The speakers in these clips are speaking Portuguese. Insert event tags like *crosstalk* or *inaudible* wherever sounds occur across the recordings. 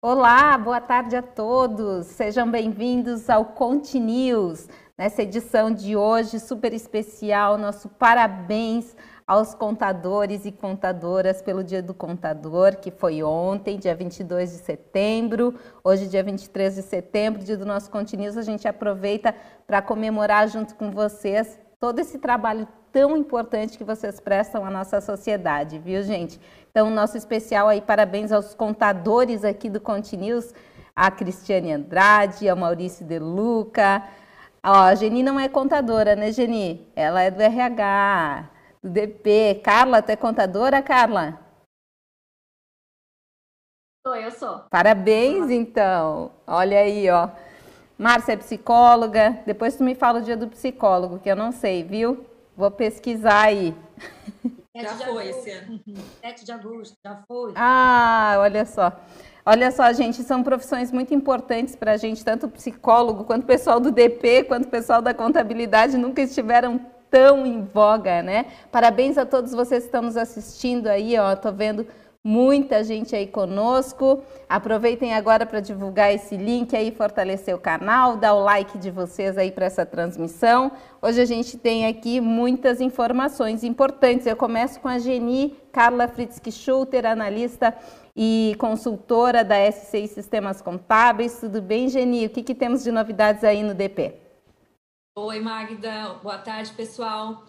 Olá, boa tarde a todos. Sejam bem-vindos ao Conte News. Nessa edição de hoje, super especial, nosso parabéns aos contadores e contadoras pelo Dia do Contador, que foi ontem, dia 22 de setembro. Hoje, dia 23 de setembro, dia do nosso Conte News, a gente aproveita para comemorar junto com vocês todo esse trabalho tão importante que vocês prestam à nossa sociedade, viu, gente? Então, nosso especial aí, parabéns aos contadores aqui do Continuous, a Cristiane Andrade, ao Maurício De Luca. Ó, a Geni não é contadora, né, Geni? Ela é do RH, do DP. Carla, tu é contadora, Carla? Sou, eu sou. Parabéns, então. Olha aí, ó. Márcia é psicóloga. Depois tu me fala o dia do psicólogo, que eu não sei, viu? Vou pesquisar aí. Já foi esse ano. 7 de agosto, já foi. Ah, olha só. Olha só, gente, são profissões muito importantes para a gente, tanto o psicólogo, quanto o pessoal do DP, quanto o pessoal da contabilidade, nunca estiveram tão em voga, né? Parabéns a todos vocês que estão nos assistindo aí, ó. Tô vendo muita gente aí conosco. Aproveitem agora para divulgar esse link aí, fortalecer o canal, dar o like de vocês aí para essa transmissão. Hoje a gente tem aqui muitas informações importantes. Eu começo com a Geni Carla Fritzky-Schulter, analista e consultora da S6 Sistemas Contábeis. Tudo bem, Geni? O que, que temos de novidades aí no DP? Oi, Magda. Boa tarde, pessoal.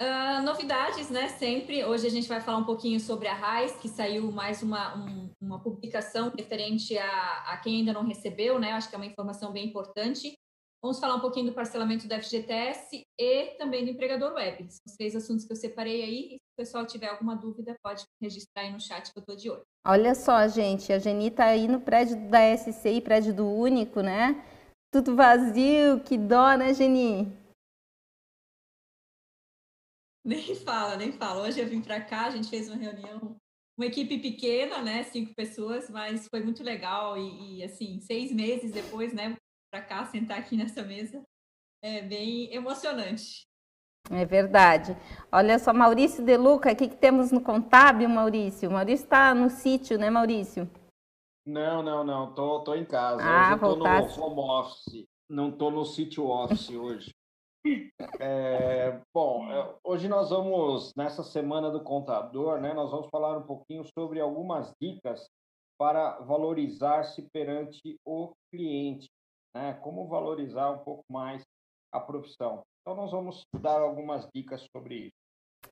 Uh, novidades, né? Sempre. Hoje a gente vai falar um pouquinho sobre a RAIS, que saiu mais uma, um, uma publicação referente a, a, quem ainda não recebeu, né? Acho que é uma informação bem importante. Vamos falar um pouquinho do parcelamento do FGTS e também do empregador web. São os três assuntos que eu separei aí. E se o pessoal tiver alguma dúvida, pode registrar aí no chat que eu estou de olho. Olha só, gente, a Geni está aí no prédio da SCI, prédio do Único, né? Tudo vazio, que dó, né, Geni? Nem fala, nem fala. Hoje eu vim para cá, a gente fez uma reunião, uma equipe pequena, né, cinco pessoas, mas foi muito legal e, e assim, seis meses depois, né, para cá, sentar aqui *laughs* nessa mesa, é bem emocionante. É verdade. Olha só, Maurício De Luca, o que, que temos no contábil, Maurício? Maurício está no sítio, né, Maurício? Não, não, não. Tô, tô em casa. Ah, hoje eu tô voltasse. no home office. Não tô no sítio office hoje. É, bom, é, hoje nós vamos, nessa semana do contador, né, nós vamos falar um pouquinho sobre algumas dicas para valorizar-se perante o cliente, né, como valorizar um pouco mais a profissão. Então, nós vamos dar algumas dicas sobre isso.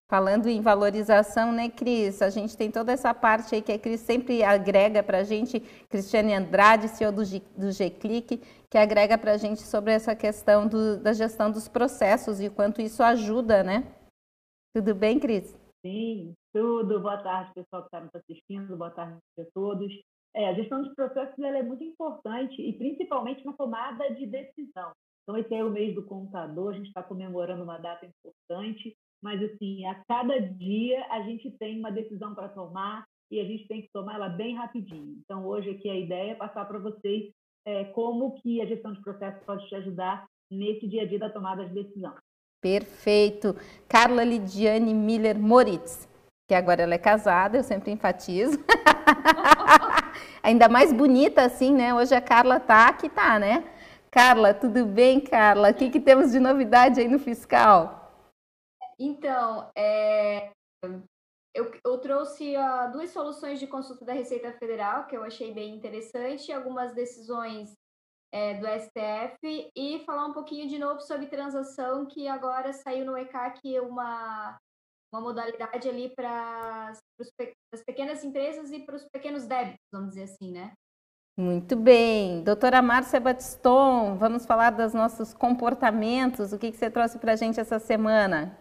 Falando em valorização, né, Cris? A gente tem toda essa parte aí que a Cris sempre agrega para a gente, Cristiane Andrade, CEO do, G, do G-Click, que agrega para a gente sobre essa questão do, da gestão dos processos e o quanto isso ajuda, né? Tudo bem, Cris? Sim, tudo. Boa tarde, pessoal que está nos assistindo. Boa tarde a todos. É, a gestão dos processos é muito importante e principalmente na tomada de decisão. Então, esse é o mês do contador, a gente está comemorando uma data importante mas assim, a cada dia a gente tem uma decisão para tomar e a gente tem que tomar ela bem rapidinho. Então, hoje aqui a ideia é passar para vocês é, como que a gestão de processos pode te ajudar nesse dia a dia da tomada de decisão. Perfeito. Carla Lidiane Miller Moritz, que agora ela é casada, eu sempre enfatizo. *laughs* Ainda mais bonita assim, né? Hoje a Carla tá que tá, né? Carla, tudo bem, Carla? O que, que temos de novidade aí no fiscal? Então, é, eu, eu, trouxe uh, duas soluções de consulta da Receita Federal, que eu achei bem interessante, algumas decisões é, do STF, e falar um pouquinho de novo sobre transação, que agora saiu no ECAC uma, uma modalidade ali para as pequenas empresas e para os pequenos débitos, vamos dizer assim, né? Muito bem. Doutora Márcia Batiston, vamos falar dos nossos comportamentos. O que, que você trouxe para a gente essa semana?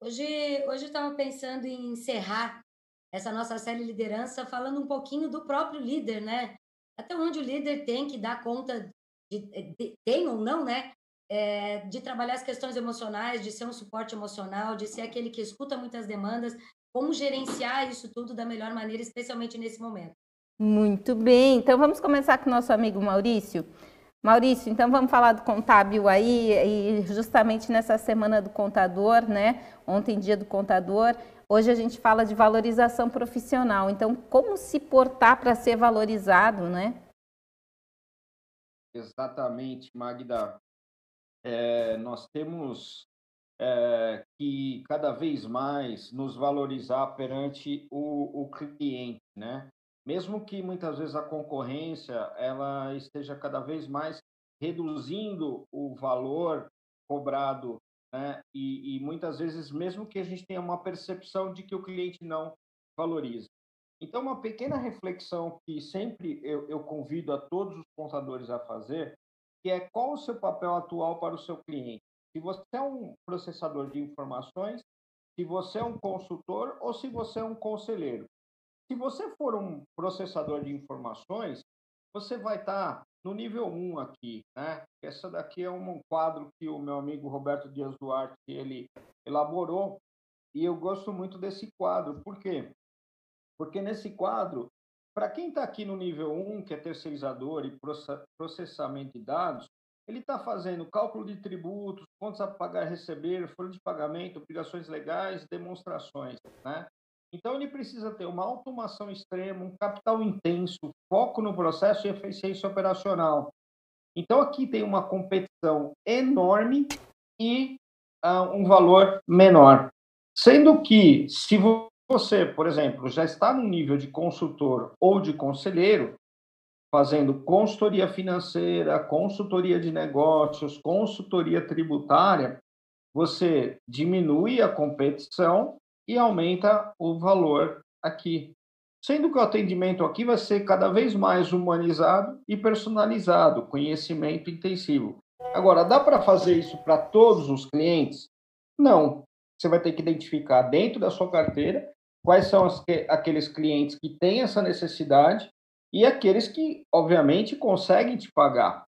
Hoje, hoje eu estava pensando em encerrar essa nossa série liderança falando um pouquinho do próprio líder, né? Até onde o líder tem que dar conta de, de tem ou não, né? É, de trabalhar as questões emocionais, de ser um suporte emocional, de ser aquele que escuta muitas demandas, como gerenciar isso tudo da melhor maneira, especialmente nesse momento. Muito bem, então vamos começar com o nosso amigo Maurício. Maurício, então vamos falar do contábil aí, e justamente nessa semana do contador, né? Ontem, dia do contador, hoje a gente fala de valorização profissional. Então, como se portar para ser valorizado, né? Exatamente, Magda. É, nós temos é, que cada vez mais nos valorizar perante o, o cliente, né? Mesmo que muitas vezes a concorrência ela esteja cada vez mais reduzindo o valor cobrado, né? E, e, muitas vezes mesmo que a gente tenha uma percepção de que o cliente não valoriza. Então, uma pequena reflexão que sempre eu, eu convido a todos os contadores a fazer, que é qual o seu papel atual para o seu cliente. Se você é um processador de informações, se você é um consultor ou se você é um conselheiro. Se você for um processador de informações, você vai estar no nível 1 aqui, né? Essa daqui é um quadro que o meu amigo Roberto Dias Duarte ele elaborou e eu gosto muito desse quadro. Por quê? Porque nesse quadro, para quem está aqui no nível 1, que é terceirizador e processamento de dados, ele está fazendo cálculo de tributos, contas a pagar e receber, folha de pagamento, obrigações legais, demonstrações, né? Então, ele precisa ter uma automação extrema, um capital intenso, foco no processo e eficiência operacional. Então, aqui tem uma competição enorme e uh, um valor menor. Sendo que, se você, por exemplo, já está no nível de consultor ou de conselheiro, fazendo consultoria financeira, consultoria de negócios, consultoria tributária, você diminui a competição e aumenta o valor aqui. Sendo que o atendimento aqui vai ser cada vez mais humanizado e personalizado, conhecimento intensivo. Agora, dá para fazer isso para todos os clientes? Não. Você vai ter que identificar dentro da sua carteira quais são as, aqueles clientes que têm essa necessidade e aqueles que, obviamente, conseguem te pagar.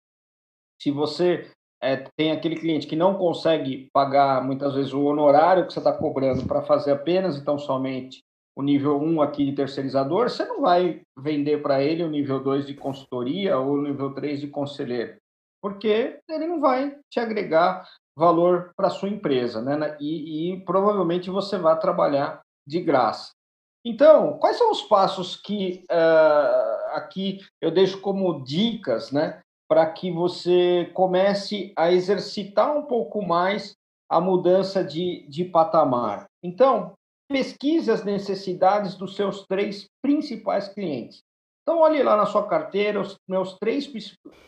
Se você é, tem aquele cliente que não consegue pagar muitas vezes o honorário que você está cobrando para fazer apenas então somente o nível 1 aqui de terceirizador, você não vai vender para ele o nível 2 de consultoria ou o nível 3 de conselheiro, porque ele não vai te agregar valor para sua empresa, né? E, e provavelmente você vai trabalhar de graça. Então, quais são os passos que uh, aqui eu deixo como dicas, né, para que você comece a exercitar um pouco mais a mudança de, de patamar. Então, pesquise as necessidades dos seus três principais clientes. Então, olhe lá na sua carteira os meus três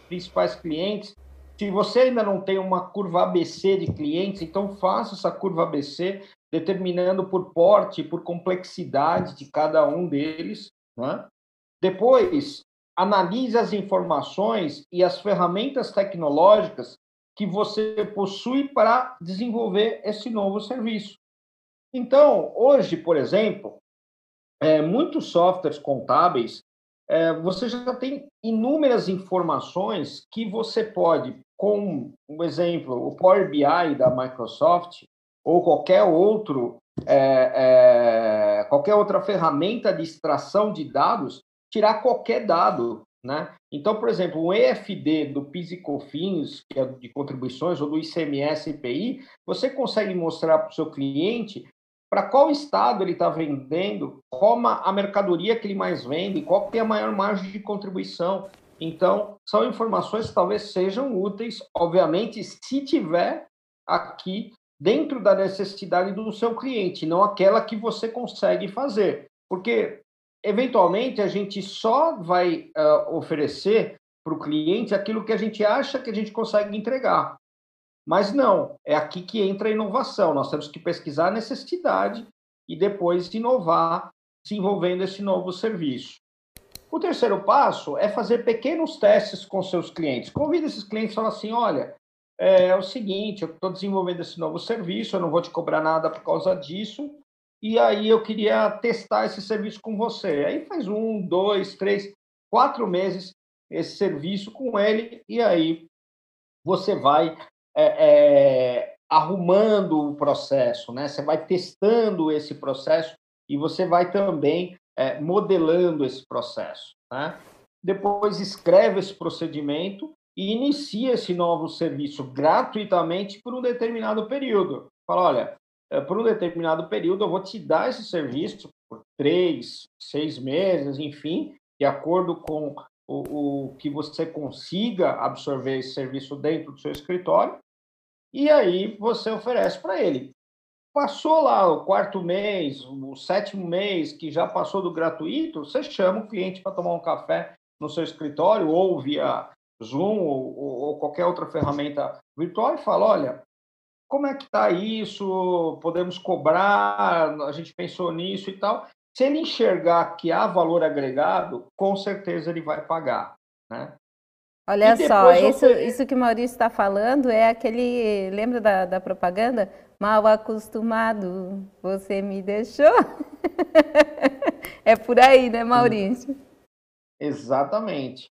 principais clientes. Se você ainda não tem uma curva ABC de clientes, então faça essa curva ABC, determinando por porte, por complexidade de cada um deles. Né? Depois, analise as informações e as ferramentas tecnológicas que você possui para desenvolver esse novo serviço. Então, hoje, por exemplo, é, muitos softwares contábeis, é, você já tem inúmeras informações que você pode, com um exemplo, o Power BI da Microsoft ou qualquer outro é, é qualquer outra ferramenta de extração de dados, tirar qualquer dado. Né? Então, por exemplo, um EFD do PIS e COFINS, que é de contribuições, ou do ICMS e IPI, você consegue mostrar para o seu cliente para qual estado ele está vendendo, qual a mercadoria que ele mais vende, qual tem a maior margem de contribuição. Então, são informações que talvez sejam úteis, obviamente, se tiver aqui dentro da necessidade do seu cliente, não aquela que você consegue fazer. Porque eventualmente a gente só vai uh, oferecer para o cliente aquilo que a gente acha que a gente consegue entregar. Mas não, é aqui que entra a inovação. Nós temos que pesquisar a necessidade e depois inovar desenvolvendo esse novo serviço. O terceiro passo é fazer pequenos testes com seus clientes. Convida esses clientes e fala assim: olha, é, é o seguinte, eu estou desenvolvendo esse novo serviço, eu não vou te cobrar nada por causa disso, e aí eu queria testar esse serviço com você. Aí faz um, dois, três, quatro meses esse serviço com ele, e aí você vai é, é, arrumando o processo, né? Você vai testando esse processo e você vai também é, modelando esse processo, né? Depois escreve esse procedimento e inicia esse novo serviço gratuitamente por um determinado período. Fala, olha, por um determinado período eu vou te dar esse serviço por três, seis meses, enfim, de acordo com o, o que você consiga absorver esse serviço dentro do seu escritório, e aí você oferece para ele. Passou lá o quarto mês, o sétimo mês, que já passou do gratuito, você chama o cliente para tomar um café no seu escritório ou via Zoom ou, ou, qualquer outra ferramenta virtual e fala: olha, como é que está isso? Podemos cobrar? A gente pensou nisso e tal. Se ele enxergar que há valor agregado, com certeza ele vai pagar, né? Olha só, isso, isso que o Maurício está falando é aquele. Lembra da, da propaganda? Mal acostumado, você me deixou? *laughs* é por aí, né, Maurício? Exatamente.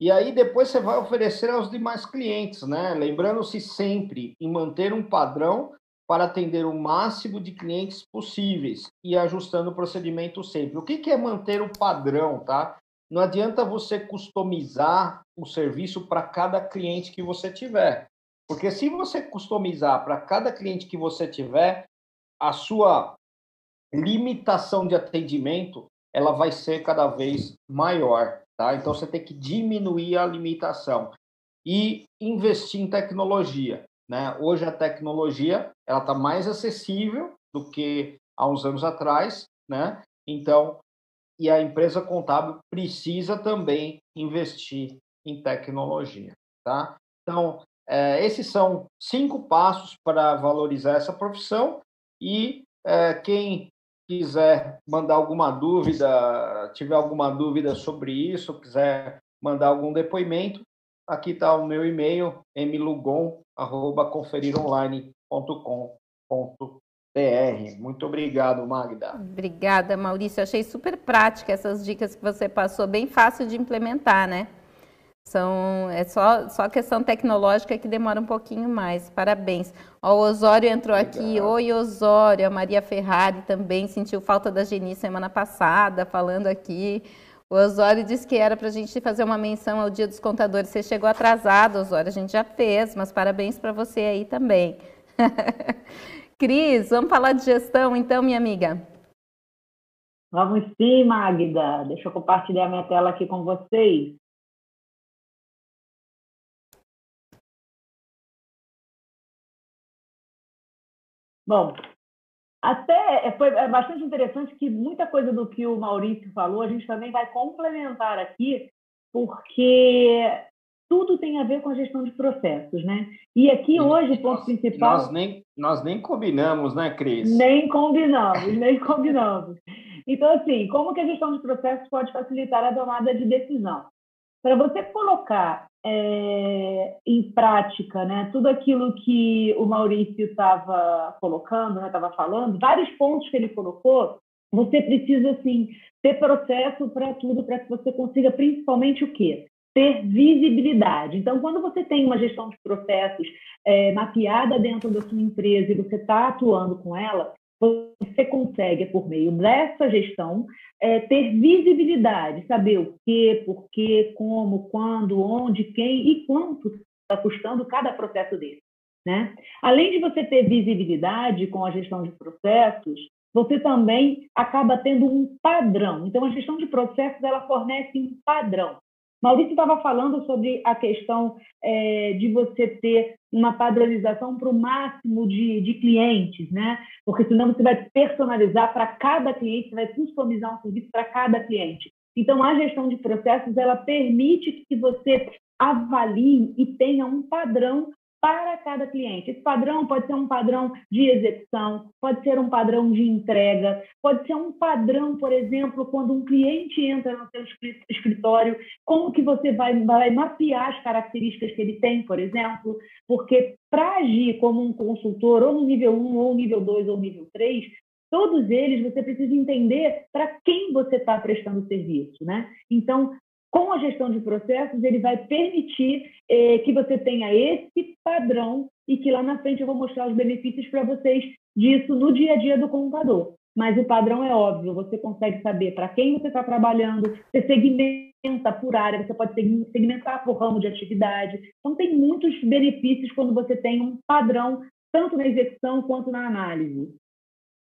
E aí depois você vai oferecer aos demais clientes, né? Lembrando-se sempre em manter um padrão para atender o máximo de clientes possíveis e ajustando o procedimento sempre. O que, é manter o padrão, tá? Não adianta você customizar o serviço para cada cliente que você tiver. Porque se você customizar para cada cliente que você tiver, a sua limitação de atendimento ela vai ser cada vez maior. Tá? Então você tem que diminuir a limitação e investir em tecnologia. Né? Hoje a tecnologia ela está mais acessível do que há uns anos atrás, né? Então, e a empresa contábil precisa também investir em tecnologia, tá? Então, é, esses são cinco passos para valorizar essa profissão e é, quem quiser mandar alguma dúvida, tiver alguma dúvida sobre isso, quiser mandar algum depoimento, aqui está o meu e-mail, mlugon.conferironline.com.br. Muito obrigado, Magda. Obrigada, Maurício. Achei super prática essas dicas que você passou, bem fácil de implementar, né? São, é só, só questão tecnológica que demora um pouquinho mais. Parabéns. Ó, o Osório entrou aqui. Oi, Osório. A Maria Ferrari também sentiu falta da Geni semana passada, falando aqui. O Osório disse que era para a gente fazer uma menção ao Dia dos Contadores. Você chegou atrasado, Osório. A gente já fez, mas parabéns para você aí também. *laughs* Cris, vamos falar de gestão então, minha amiga? Vamos sim, Magda. Deixa eu compartilhar minha tela aqui com vocês. Bom, até foi é bastante interessante que muita coisa do que o Maurício falou a gente também vai complementar aqui, porque tudo tem a ver com a gestão de processos, né? E aqui hoje o ponto principal. Nós nem, nós nem combinamos, né, Cris? Nem combinamos, *laughs* nem combinamos. Então, assim, como que a gestão de processos pode facilitar a tomada de decisão? Para você colocar é, em prática, né, tudo aquilo que o Maurício estava colocando, estava né, falando, vários pontos que ele colocou, você precisa assim ter processo para tudo, para que você consiga principalmente o quê? Ter visibilidade. Então, quando você tem uma gestão de processos é, mapeada dentro da sua empresa e você está atuando com ela, você consegue, por meio dessa gestão, é, ter visibilidade, saber o que, por quê, como, quando, onde, quem e quanto está custando cada processo desse. Né? Além de você ter visibilidade com a gestão de processos, você também acaba tendo um padrão. Então, a gestão de processos ela fornece um padrão. Maurício estava falando sobre a questão é, de você ter uma padronização para o máximo de, de, clientes, né? Porque senão você vai personalizar para cada cliente, você vai customizar um serviço para cada cliente. Então, a gestão de processos ela permite que você avalie e tenha um padrão para cada cliente. Esse padrão pode ser um padrão de execução, pode ser um padrão de entrega, pode ser um padrão, por exemplo, quando um cliente entra no seu escritório, como que você vai, vai mapear as características que ele tem, por exemplo, porque para agir como um consultor, ou no nível 1, ou nível 2, ou nível 3, todos eles você precisa entender para quem você está prestando serviço, né? Então, com a gestão de processos, ele vai permitir eh, que você tenha esse padrão e que lá na frente eu vou mostrar os benefícios para vocês disso no dia a dia do contador. Mas o padrão é óbvio, você consegue saber para quem você está trabalhando, você segmenta por área, você pode segmentar por ramo de atividade. Então, tem muitos benefícios quando você tem um padrão, tanto na execução quanto na análise.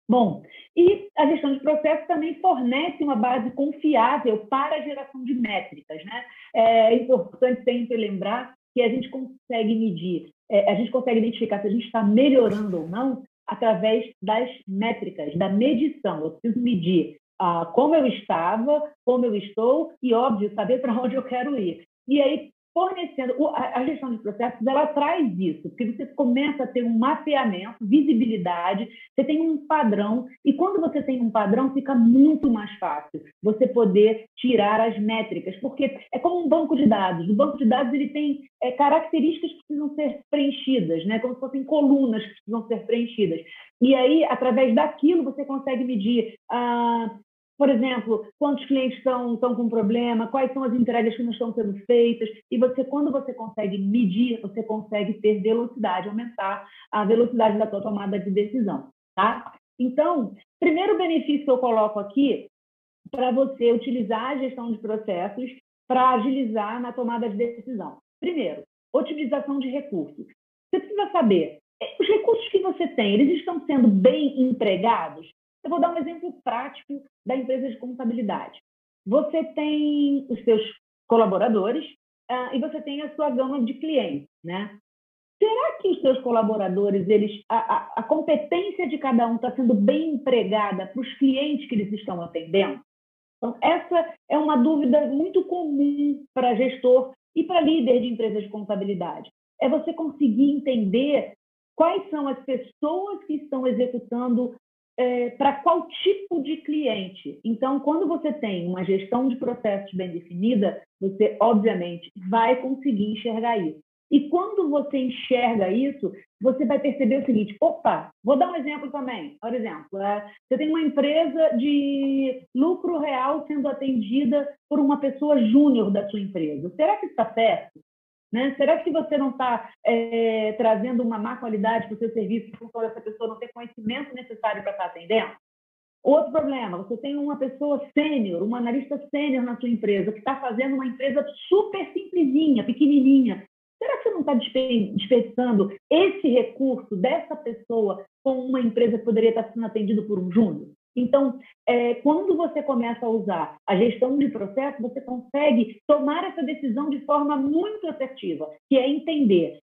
Bom, e a gestão de processos também fornece uma base confiável para a geração de métricas. Né? É importante sempre lembrar que a gente consegue medir, é, a gente consegue identificar se a gente está melhorando ou não através das métricas, da medição. Eu preciso medir ah, como eu estava, como eu estou e, óbvio, saber para onde eu quero ir. E aí, fornecendo a gestão de processos, ela traz isso, porque você começa a ter um mapeamento, visibilidade, você tem um padrão, e quando você tem um padrão, fica muito mais fácil você poder tirar as métricas, porque é como um banco de dados. O banco de dados ele tem é, características que precisam ser preenchidas, né? como se fossem colunas que precisam ser preenchidas. E aí, através daquilo, você consegue medir ah, por exemplo, quantos clientes estão, estão com problema, quais são as entregas que não estão sendo feitas. E você, quando você consegue medir, você consegue ter velocidade, aumentar a velocidade da sua tomada de decisão. Tá? Então, primeiro benefício que eu coloco aqui para você utilizar a gestão de processos para agilizar na tomada de decisão. Primeiro, otimização de recursos. Você precisa saber, eh, os recursos que você tem, eles estão sendo bem empregados? Eu vou dar um exemplo prático da empresa de contabilidade. Você tem os seus colaboradores uh, e você tem a sua gama de clientes, né? Será que os seus colaboradores, eles, a, a, a competência de cada um está sendo bem empregada para os clientes que eles estão atendendo? Então, essa é uma dúvida muito comum para gestor e para líder de empresas de contabilidade. É você conseguir entender quais são as pessoas que estão executando é, para qual tipo de cliente. Então, quando você tem uma gestão de processos bem definida, você, obviamente, vai conseguir enxergar isso. E quando você enxerga isso, você vai perceber o seguinte: opa, vou dar um exemplo também. Por exemplo, é, você tem uma empresa de lucro real sendo atendida por uma pessoa júnior da sua empresa. Será que está certo? Né? Será que você não está é, trazendo uma má qualidade para o seu serviço por essa pessoa não ter conhecimento necessário para estar tá atendendo? Outro problema, você tem uma pessoa sênior, uma analista sênior na sua empresa, que está fazendo uma empresa super simplesinha, pequenininha. Será que você não está desperdiçando esse recurso dessa pessoa com uma empresa que poderia estar sendo atendido por um júnior? Então, é, quando você começa a usar a gestão de processo, você consegue tomar essa decisão de forma muito assertiva, que é entender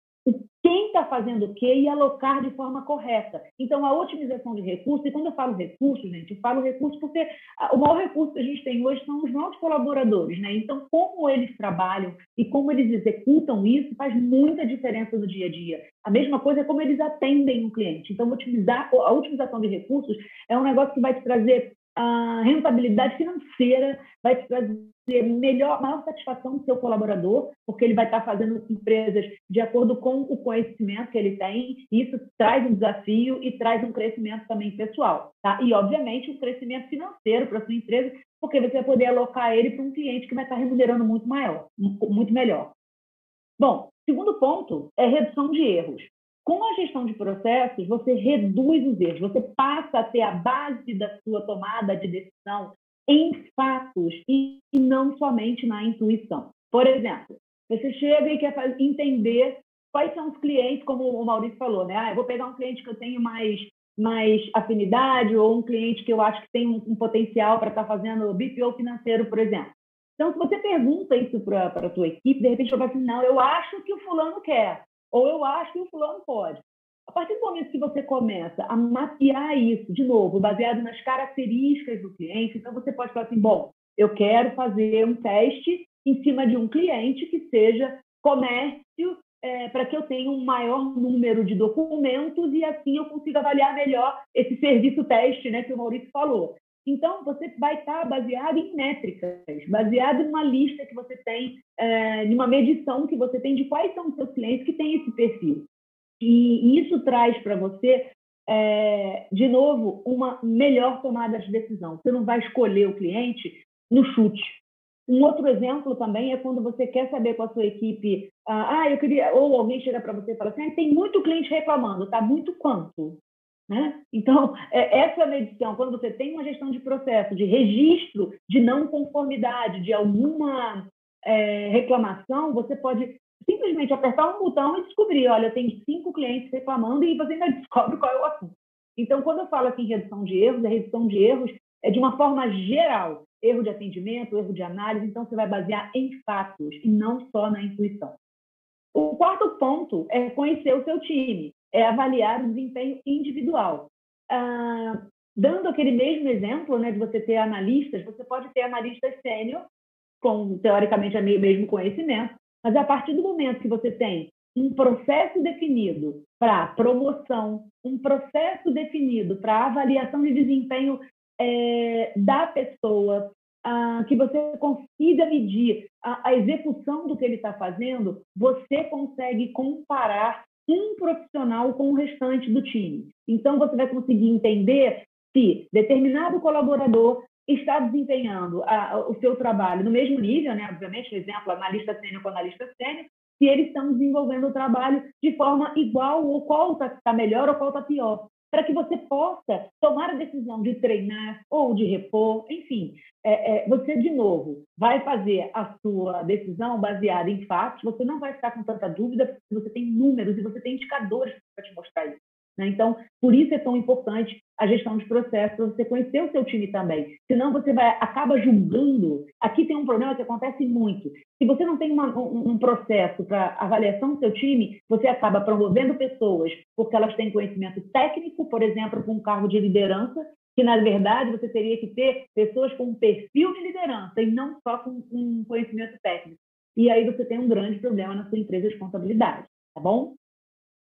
quem está fazendo o quê e alocar de forma correta. Então, a otimização de recursos, e quando eu falo recursos, gente, eu falo recursos porque o maior recurso que a gente tem hoje são os nossos colaboradores, né? Então, como eles trabalham e como eles executam isso faz muita diferença no dia a dia. A mesma coisa é como eles atendem o cliente. Então, otimizar, a otimização de recursos é um negócio que vai te trazer a rentabilidade financeira, vai te trazer melhor, maior satisfação do seu colaborador, porque ele vai estar fazendo empresas de acordo com o conhecimento que ele tem, isso traz um desafio e traz um crescimento também pessoal, tá? E, obviamente, um crescimento financeiro para sua empresa, porque você vai poder alocar ele para um cliente que vai estar remunerando muito maior, muito melhor. Bom, segundo ponto é redução de erros. Com a gestão de processos, você reduz os erros, você passa a ter a base da sua tomada de decisão em fatos e não somente na intuição. Por exemplo, você chega e quer entender quais são os clientes, como o Maurício falou, né? Ah, eu vou pegar um cliente que eu tenho mais, mais afinidade ou um cliente que eu acho que tem um, um potencial para estar tá fazendo BPO financeiro, por exemplo. Então, se você pergunta isso para a tua equipe, de repente vai falar assim, não, eu acho que o fulano quer ou eu acho que o fulano pode. A partir do momento que você começa a mapear isso, de novo, baseado nas características do cliente, então você pode falar assim: bom, eu quero fazer um teste em cima de um cliente que seja comércio, é, para que eu tenha um maior número de documentos e assim eu consiga avaliar melhor esse serviço teste né, que o Maurício falou. Então, você vai estar baseado em métricas, baseado em uma lista que você tem, é, em uma medição que você tem de quais são os seus clientes que têm esse perfil. E isso traz para você, é, de novo, uma melhor tomada de decisão. Você não vai escolher o cliente no chute. Um outro exemplo também é quando você quer saber com a sua equipe, ah, ah eu queria, ou alguém chega para você e fala assim, ah, tem muito cliente reclamando, tá? Muito quanto? Né? Então, é, essa medição, quando você tem uma gestão de processo, de registro de não conformidade, de alguma é, reclamação, você pode simplesmente apertar um botão e descobrir, olha, tem cinco clientes reclamando e você ainda *laughs* descobre qual é o assunto. Então, quando eu falo aqui em redução de erros, a redução de erros é de uma forma geral. Erro de atendimento, erro de análise, então você vai basear em fatos e não só na intuição. O quarto ponto é conhecer o seu time, é avaliar o desempenho individual. Ah, dando aquele mesmo exemplo né, de você ter analistas, você pode ter analistas sênior, com teoricamente o mesmo conhecimento, mas a partir do momento que você tem um processo definido para promoção, um processo definido para avaliação de desempenho é, da pessoa, que você consiga medir a, a execução do que ele está fazendo, você consegue comparar um profissional com o restante do time. Então, você vai conseguir entender se determinado colaborador está desempenhando a, o seu trabalho no mesmo nível, né? obviamente, por exemplo, analista sênior com analista sênior, se eles estão desenvolvendo o trabalho de forma igual, ou qual está tá melhor ou qual está pior para que você possa tomar a decisão de treinar ou de repor, enfim, é, é, você de novo vai fazer a sua decisão baseada em fatos, você não vai ficar com tanta dúvida, porque você tem números e você tem indicadores para te mostrar isso. Né? Então, por isso é tão importante a gestão de processos, você conhecer o seu time também. Senão você vai acaba julgando. Aqui tem um problema que acontece muito. Se você não tem uma, um, um, processo para avaliação do seu time, você acaba promovendo pessoas porque elas têm conhecimento técnico, por exemplo, com um cargo de liderança, que na verdade você teria que ter pessoas com um perfil de liderança e não só com um conhecimento técnico. E aí você tem um grande problema na sua empresa de contabilidade, tá bom?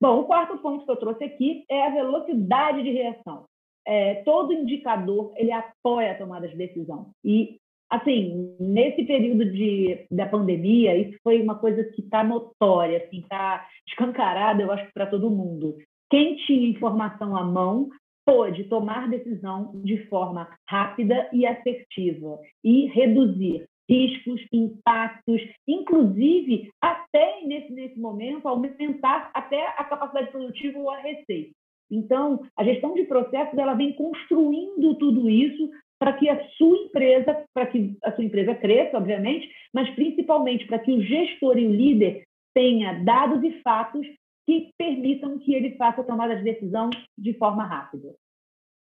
Bom, o quarto ponto que eu trouxe aqui é a velocidade de reação. É, todo indicador ele apoia a tomada de decisão. E, assim, nesse período de, da pandemia, isso foi uma coisa que está notória, assim, está escancarada, eu acho, para todo mundo. Quem tinha informação à mão pôde tomar decisão de forma rápida e assertiva e reduzir riscos, impactos, inclusive até nesse, nesse momento aumentar até a capacidade produtiva ou a receita. Então, a gestão de processos ela vem construindo tudo isso para que a sua empresa, para que a sua empresa cresça, obviamente, mas principalmente para que o gestor e o líder tenha dados e fatos que permitam que ele faça a tomada de decisão de forma rápida.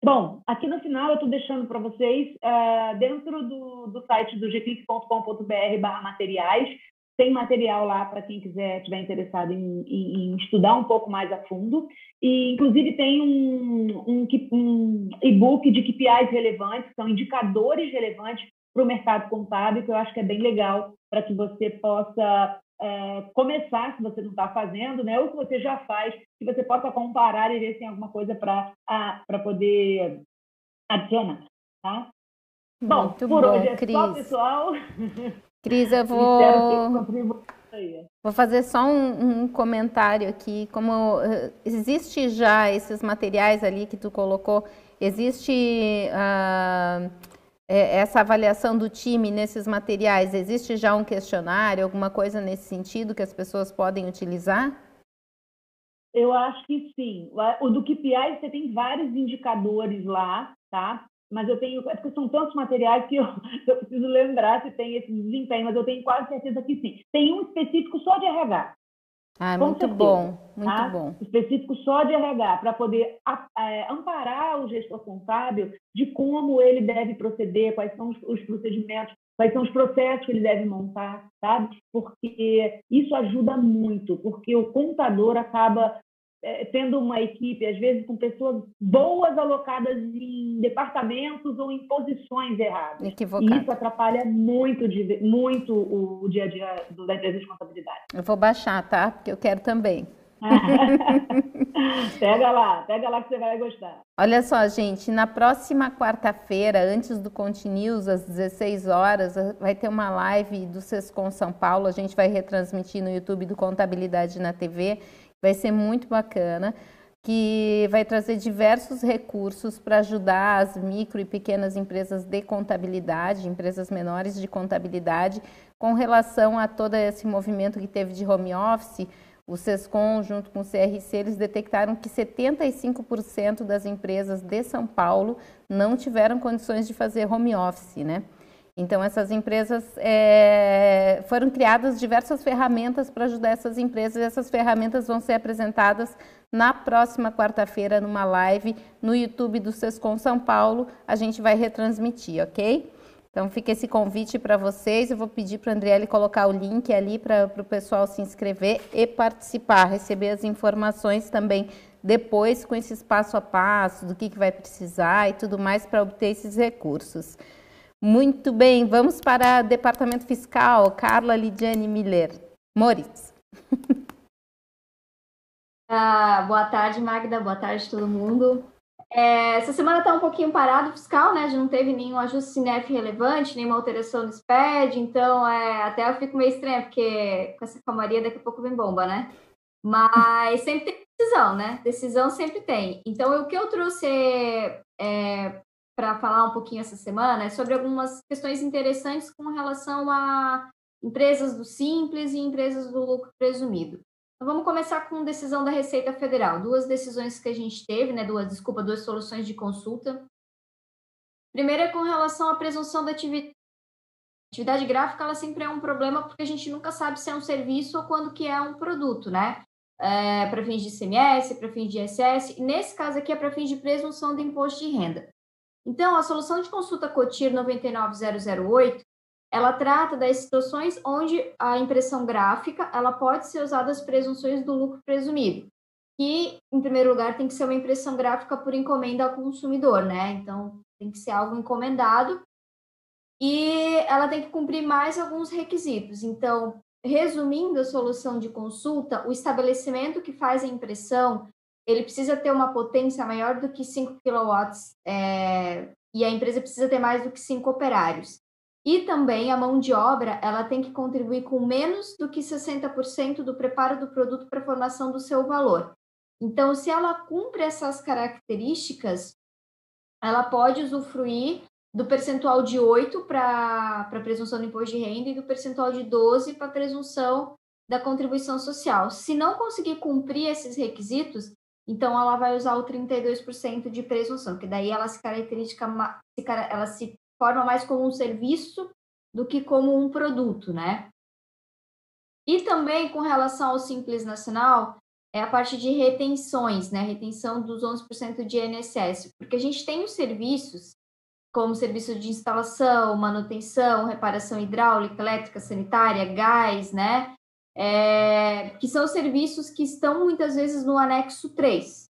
Bom, aqui no final eu estou deixando para vocês, uh, dentro do, do site do gclick.com.br barra materiais, tem material lá para quem quiser, estiver interessado em, em, em, estudar um pouco mais a fundo. E, inclusive, tem um, um, um e-book de KPIs relevantes, são indicadores relevantes para o mercado contábil, que eu acho que é bem legal para que você possa é, começar, se você não está fazendo, né? ou se você já faz, que você possa comparar e ver se tem alguma coisa para poder adicionar. Tá? Bom, Muito por bom, hoje é Cris. só, pessoal. Cris, eu *laughs* vou. Vou fazer só um, um, comentário aqui. Como uh, existe já esses materiais ali que tu colocou, existe uh, essa avaliação do time nesses materiais? Existe já um questionário, alguma coisa nesse sentido que as pessoas podem utilizar? Eu acho que sim. O do KPI você tem vários indicadores lá, tá? Mas eu tenho, é porque são tantos materiais que eu, *laughs* eu preciso lembrar se tem esse desempenho, mas eu tenho quase certeza que sim. Tem um específico só de RH. Ah, muito certeza, bom, muito tá? bom. Específico só de RH, para poder é, amparar o gestor contábil de como ele deve proceder, quais são os, os procedimentos, quais são os processos que ele deve montar, sabe? Porque isso ajuda muito, porque o contador acaba é, tendo uma equipe, às vezes, com pessoas boas alocadas em departamentos ou em posições erradas. Equivocado. E isso atrapalha muito, muito o, dia a dia da empresa de contabilidade. Eu vou baixar, tá? Porque eu quero também. *laughs* pega lá, pega lá que você vai gostar. Olha só, gente, na próxima quarta-feira, antes do Continuous, às 16 horas, vai ter uma live do Sescom São Paulo. A gente vai retransmitir no YouTube do Contabilidade na TV Vai ser muito bacana, que vai trazer diversos recursos para ajudar as micro e pequenas empresas de contabilidade, empresas menores de contabilidade, com relação a todo esse movimento que teve de home office. o SESCOM, junto com o CRC, eles detectaram que 75% das empresas de São Paulo não tiveram condições de fazer home office, né? Então, essas empresas é, foram criadas diversas ferramentas para ajudar essas empresas. Essas ferramentas vão ser apresentadas na próxima quarta-feira numa live no YouTube do Sescom São Paulo. A gente vai retransmitir, ok? Então, fica esse convite para vocês. Eu vou pedir para a Andriele colocar o link ali para o pessoal se inscrever e participar, receber as informações também depois com esse passo a passo do que, que vai precisar e tudo mais para obter esses recursos. Muito bem, vamos para o Departamento Fiscal. Carla Lidiane Miller. Moritz. *laughs* Ah, boa tarde, Magda. Boa tarde, todo mundo. É, essa semana está um pouquinho parado fiscal, né? Já não teve nenhum ajuste CINEF relevante, nenhuma alteração no SPED, então é, até eu fico meio estranha, porque com essa calmaria daqui a pouco vem bomba, né? Mas sempre tem decisão, né? Decisão sempre tem. Então, o que eu trouxe é, para falar um pouquinho essa semana é sobre algumas questões interessantes com relação a empresas do simples e empresas do lucro presumido. Então, vamos começar com decisão da Receita Federal. Duas decisões que a gente teve, né? Duas, desculpa, duas soluções de consulta. Primeira é com relação à presunção da atividade. Atividade gráfica, ela sempre é um problema porque a gente nunca sabe se é um serviço ou quando que é um produto, né? É, para fins de ICMS, para fins de ISS. Nesse caso aqui é para fins de presunção do imposto de renda. Então, a solução de consulta COTIR 99008, ela trata das situações onde a impressão gráfica ela pode ser usada as presunções do lucro presumido. E, em primeiro lugar, tem que ser uma impressão gráfica por encomenda ao consumidor, né? Então, tem que ser algo encomendado. E ela tem que cumprir mais alguns requisitos. Então, resumindo a solução de consulta, o estabelecimento que faz a impressão ele precisa ter uma potência maior do que 5 kW é, e a empresa precisa ter mais do que 5 operários. E também a mão de obra, ela tem que contribuir com menos do que 60% do preparo do produto para a formação do seu valor. Então, se ela cumpre essas características, ela pode usufruir do percentual de 8 para a presunção do imposto de renda e do percentual de 12 para a presunção da contribuição social. Se não conseguir cumprir esses requisitos, então, ela vai usar o 32% de presunção, que daí ela se caracteriza, ela se forma mais como um serviço do que como um produto, né? E também com relação ao Simples Nacional, é a parte de retenções, né? Retenção dos 11% de INSS, porque a gente tem os serviços, como serviço de instalação, manutenção, reparação hidráulica, elétrica, sanitária, gás, né? É, que são serviços que estão muitas vezes no anexo 3.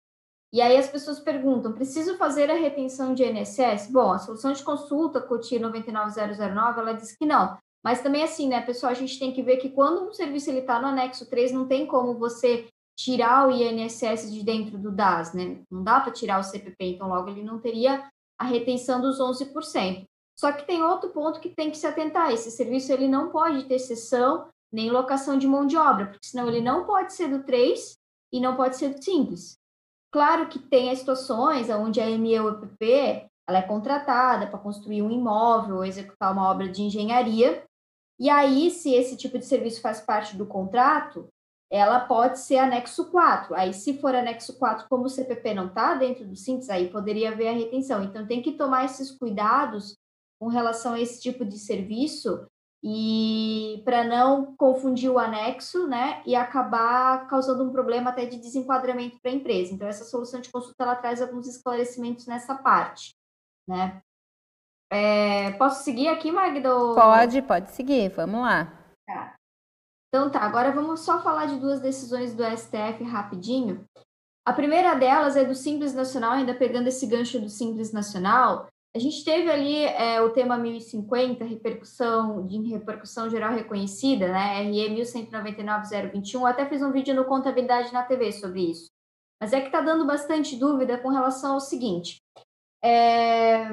E aí as pessoas perguntam: preciso fazer a retenção de INSS? Bom, a solução de consulta, COTI 99009, ela diz que não. Mas também assim, né, pessoal, a gente tem que ver que quando um serviço está no anexo 3, não tem como você tirar o INSS de dentro do DAS, né? Não dá para tirar o CPP, então logo ele não teria a retenção dos 11%. Só que tem outro ponto que tem que se atentar, esse serviço ele não pode ter sessão nem locação de mão de obra, porque senão ele não pode ser do 3 e não pode ser do simples. Claro que tem as situações onde a ME ou EPP ela é contratada para construir um imóvel ou executar uma obra de engenharia, e aí, se esse tipo de serviço faz parte do contrato, ela pode ser anexo 4. Aí, se for anexo 4, como o CPP não está dentro do simples, aí poderia haver a retenção. Então, tem que tomar esses cuidados com relação a esse tipo de serviço, e para não confundir o anexo, né, e acabar causando um problema até de desenquadramento para a empresa. Então essa solução de consulta ela traz alguns esclarecimentos nessa parte, né? É, posso seguir aqui, Magda? Pode, pode seguir. Vamos lá. Tá. Então tá. Agora vamos só falar de duas decisões do STF rapidinho. A primeira delas é do Simples Nacional, ainda pegando esse gancho do Simples Nacional. A gente teve ali é, o tema 1050, repercussão de repercussão geral reconhecida, né? RE 1199-021. Até fiz um vídeo no Contabilidade na TV sobre isso. Mas é que está dando bastante dúvida com relação ao seguinte: é,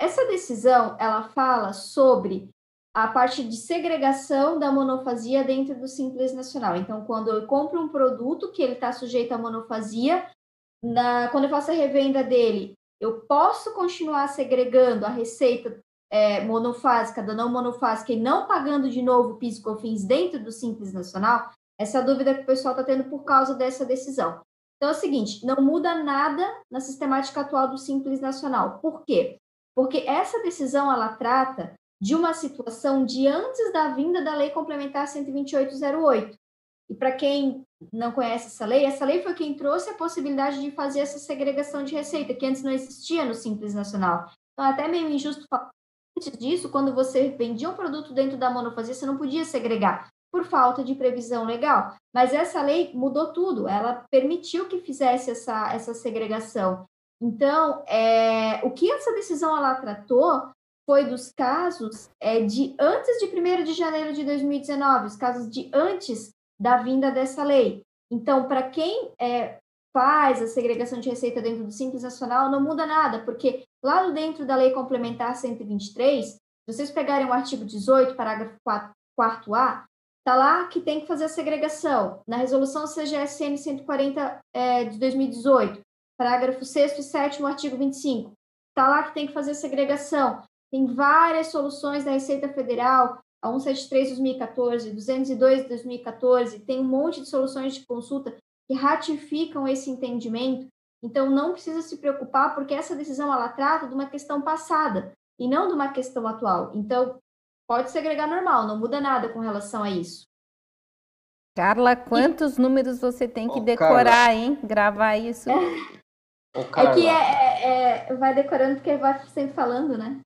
essa decisão ela fala sobre a parte de segregação da monofasia dentro do Simples Nacional. Então, quando eu compro um produto que ele está sujeito à monofasia, na, quando eu faço a revenda dele, eu posso continuar segregando a receita é, monofásica da não monofásica e não pagando de novo PIS e COFINS dentro do Simples Nacional? Essa dúvida que o pessoal está tendo por causa dessa decisão. Então é o seguinte, não muda nada na sistemática atual do Simples Nacional. Por quê? Porque essa decisão ela trata de uma situação de antes da vinda da Lei Complementar 12808. E para quem não conhece essa lei, essa lei foi quem trouxe a possibilidade de fazer essa segregação de receita, que antes não existia no Simples Nacional. Então, é até meio injusto falar. Antes disso, quando você vendia um produto dentro da monofasia, você não podia segregar, por falta de previsão legal. Mas essa lei mudou tudo, ela permitiu que fizesse essa, essa segregação. Então, é, o que essa decisão ela tratou foi dos casos é, de antes de 1 de janeiro de 2019, os casos de antes da vinda dessa lei. Então, para quem é, faz a segregação de receita dentro do Simples Nacional, não muda nada, porque lá dentro da Lei Complementar 123, se vocês pegarem o artigo 18, parágrafo 4, 4A, está lá que tem que fazer a segregação. Na resolução CGSN 140 é, de 2018, parágrafo 6 e 7 artigo 25, está lá que tem que fazer a segregação. Tem várias soluções da Receita Federal, a 173 de 2014, 202 de 2014, tem um monte de soluções de consulta que ratificam esse entendimento. Então, não precisa se preocupar, porque essa decisão ela trata de uma questão passada e não de uma questão atual. Então, pode segregar normal, não muda nada com relação a isso. Carla, quantos e... números você tem que oh, decorar, Carla. hein? Gravar isso. É que é, é, é, vai decorando porque vai sempre falando, né?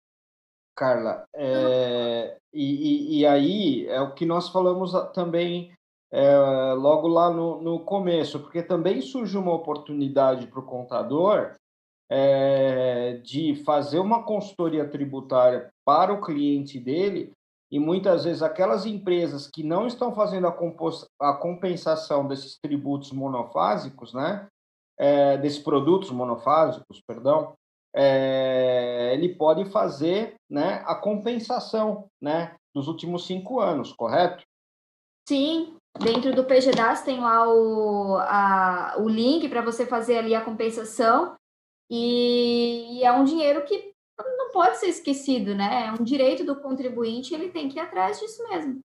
Carla, é, e, e, e, aí é o que nós falamos também é, logo lá no, no, começo, porque também surge uma oportunidade para o contador é, de fazer uma consultoria tributária para o cliente dele, e muitas vezes aquelas empresas que não estão fazendo a, a compensação desses tributos monofásicos, né, é, desses produtos monofásicos, perdão, é, ele pode fazer né, a compensação né, dos últimos cinco anos, correto? Sim, dentro do PGDAS tem lá o, a, o link para você fazer ali a compensação e, e, é um dinheiro que não pode ser esquecido, né? É um direito do contribuinte, ele tem que ir atrás disso mesmo.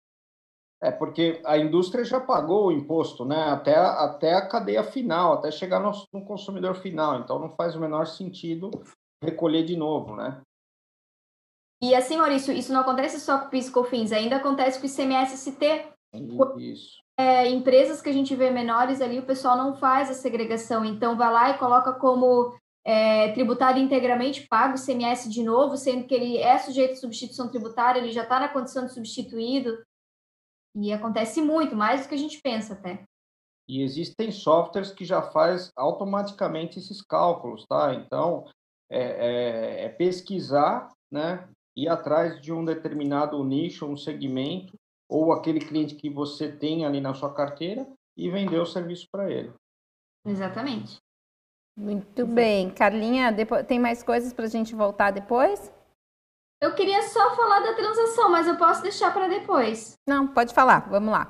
É porque a indústria já pagou o imposto, né? Até, até a cadeia final, até chegar no, no consumidor final. Então não faz o menor sentido recolher de novo, né? E assim, Maurício, isso não acontece só com o PIS COFINS, ainda acontece com o ICMS-ST. Isso. É, empresas que a gente vê menores ali, o pessoal não faz a segregação, então vai lá e coloca como é, tributário integralmente pago o ICMS de novo, sendo que ele é sujeito à substituição tributária, ele já está na condição de substituído. E acontece muito, mais do que a gente pensa até. E existem softwares que já faz automaticamente esses cálculos, tá? Então, é, é, é pesquisar, né? Ir atrás de um determinado nicho, um segmento, ou aquele cliente que você tem ali na sua carteira e vender o serviço para ele. Exatamente. Muito bem. Carlinha, depois, tem mais coisas para a gente voltar depois? Eu queria só falar da transação, mas eu posso deixar para depois. Não, pode falar. Vamos lá.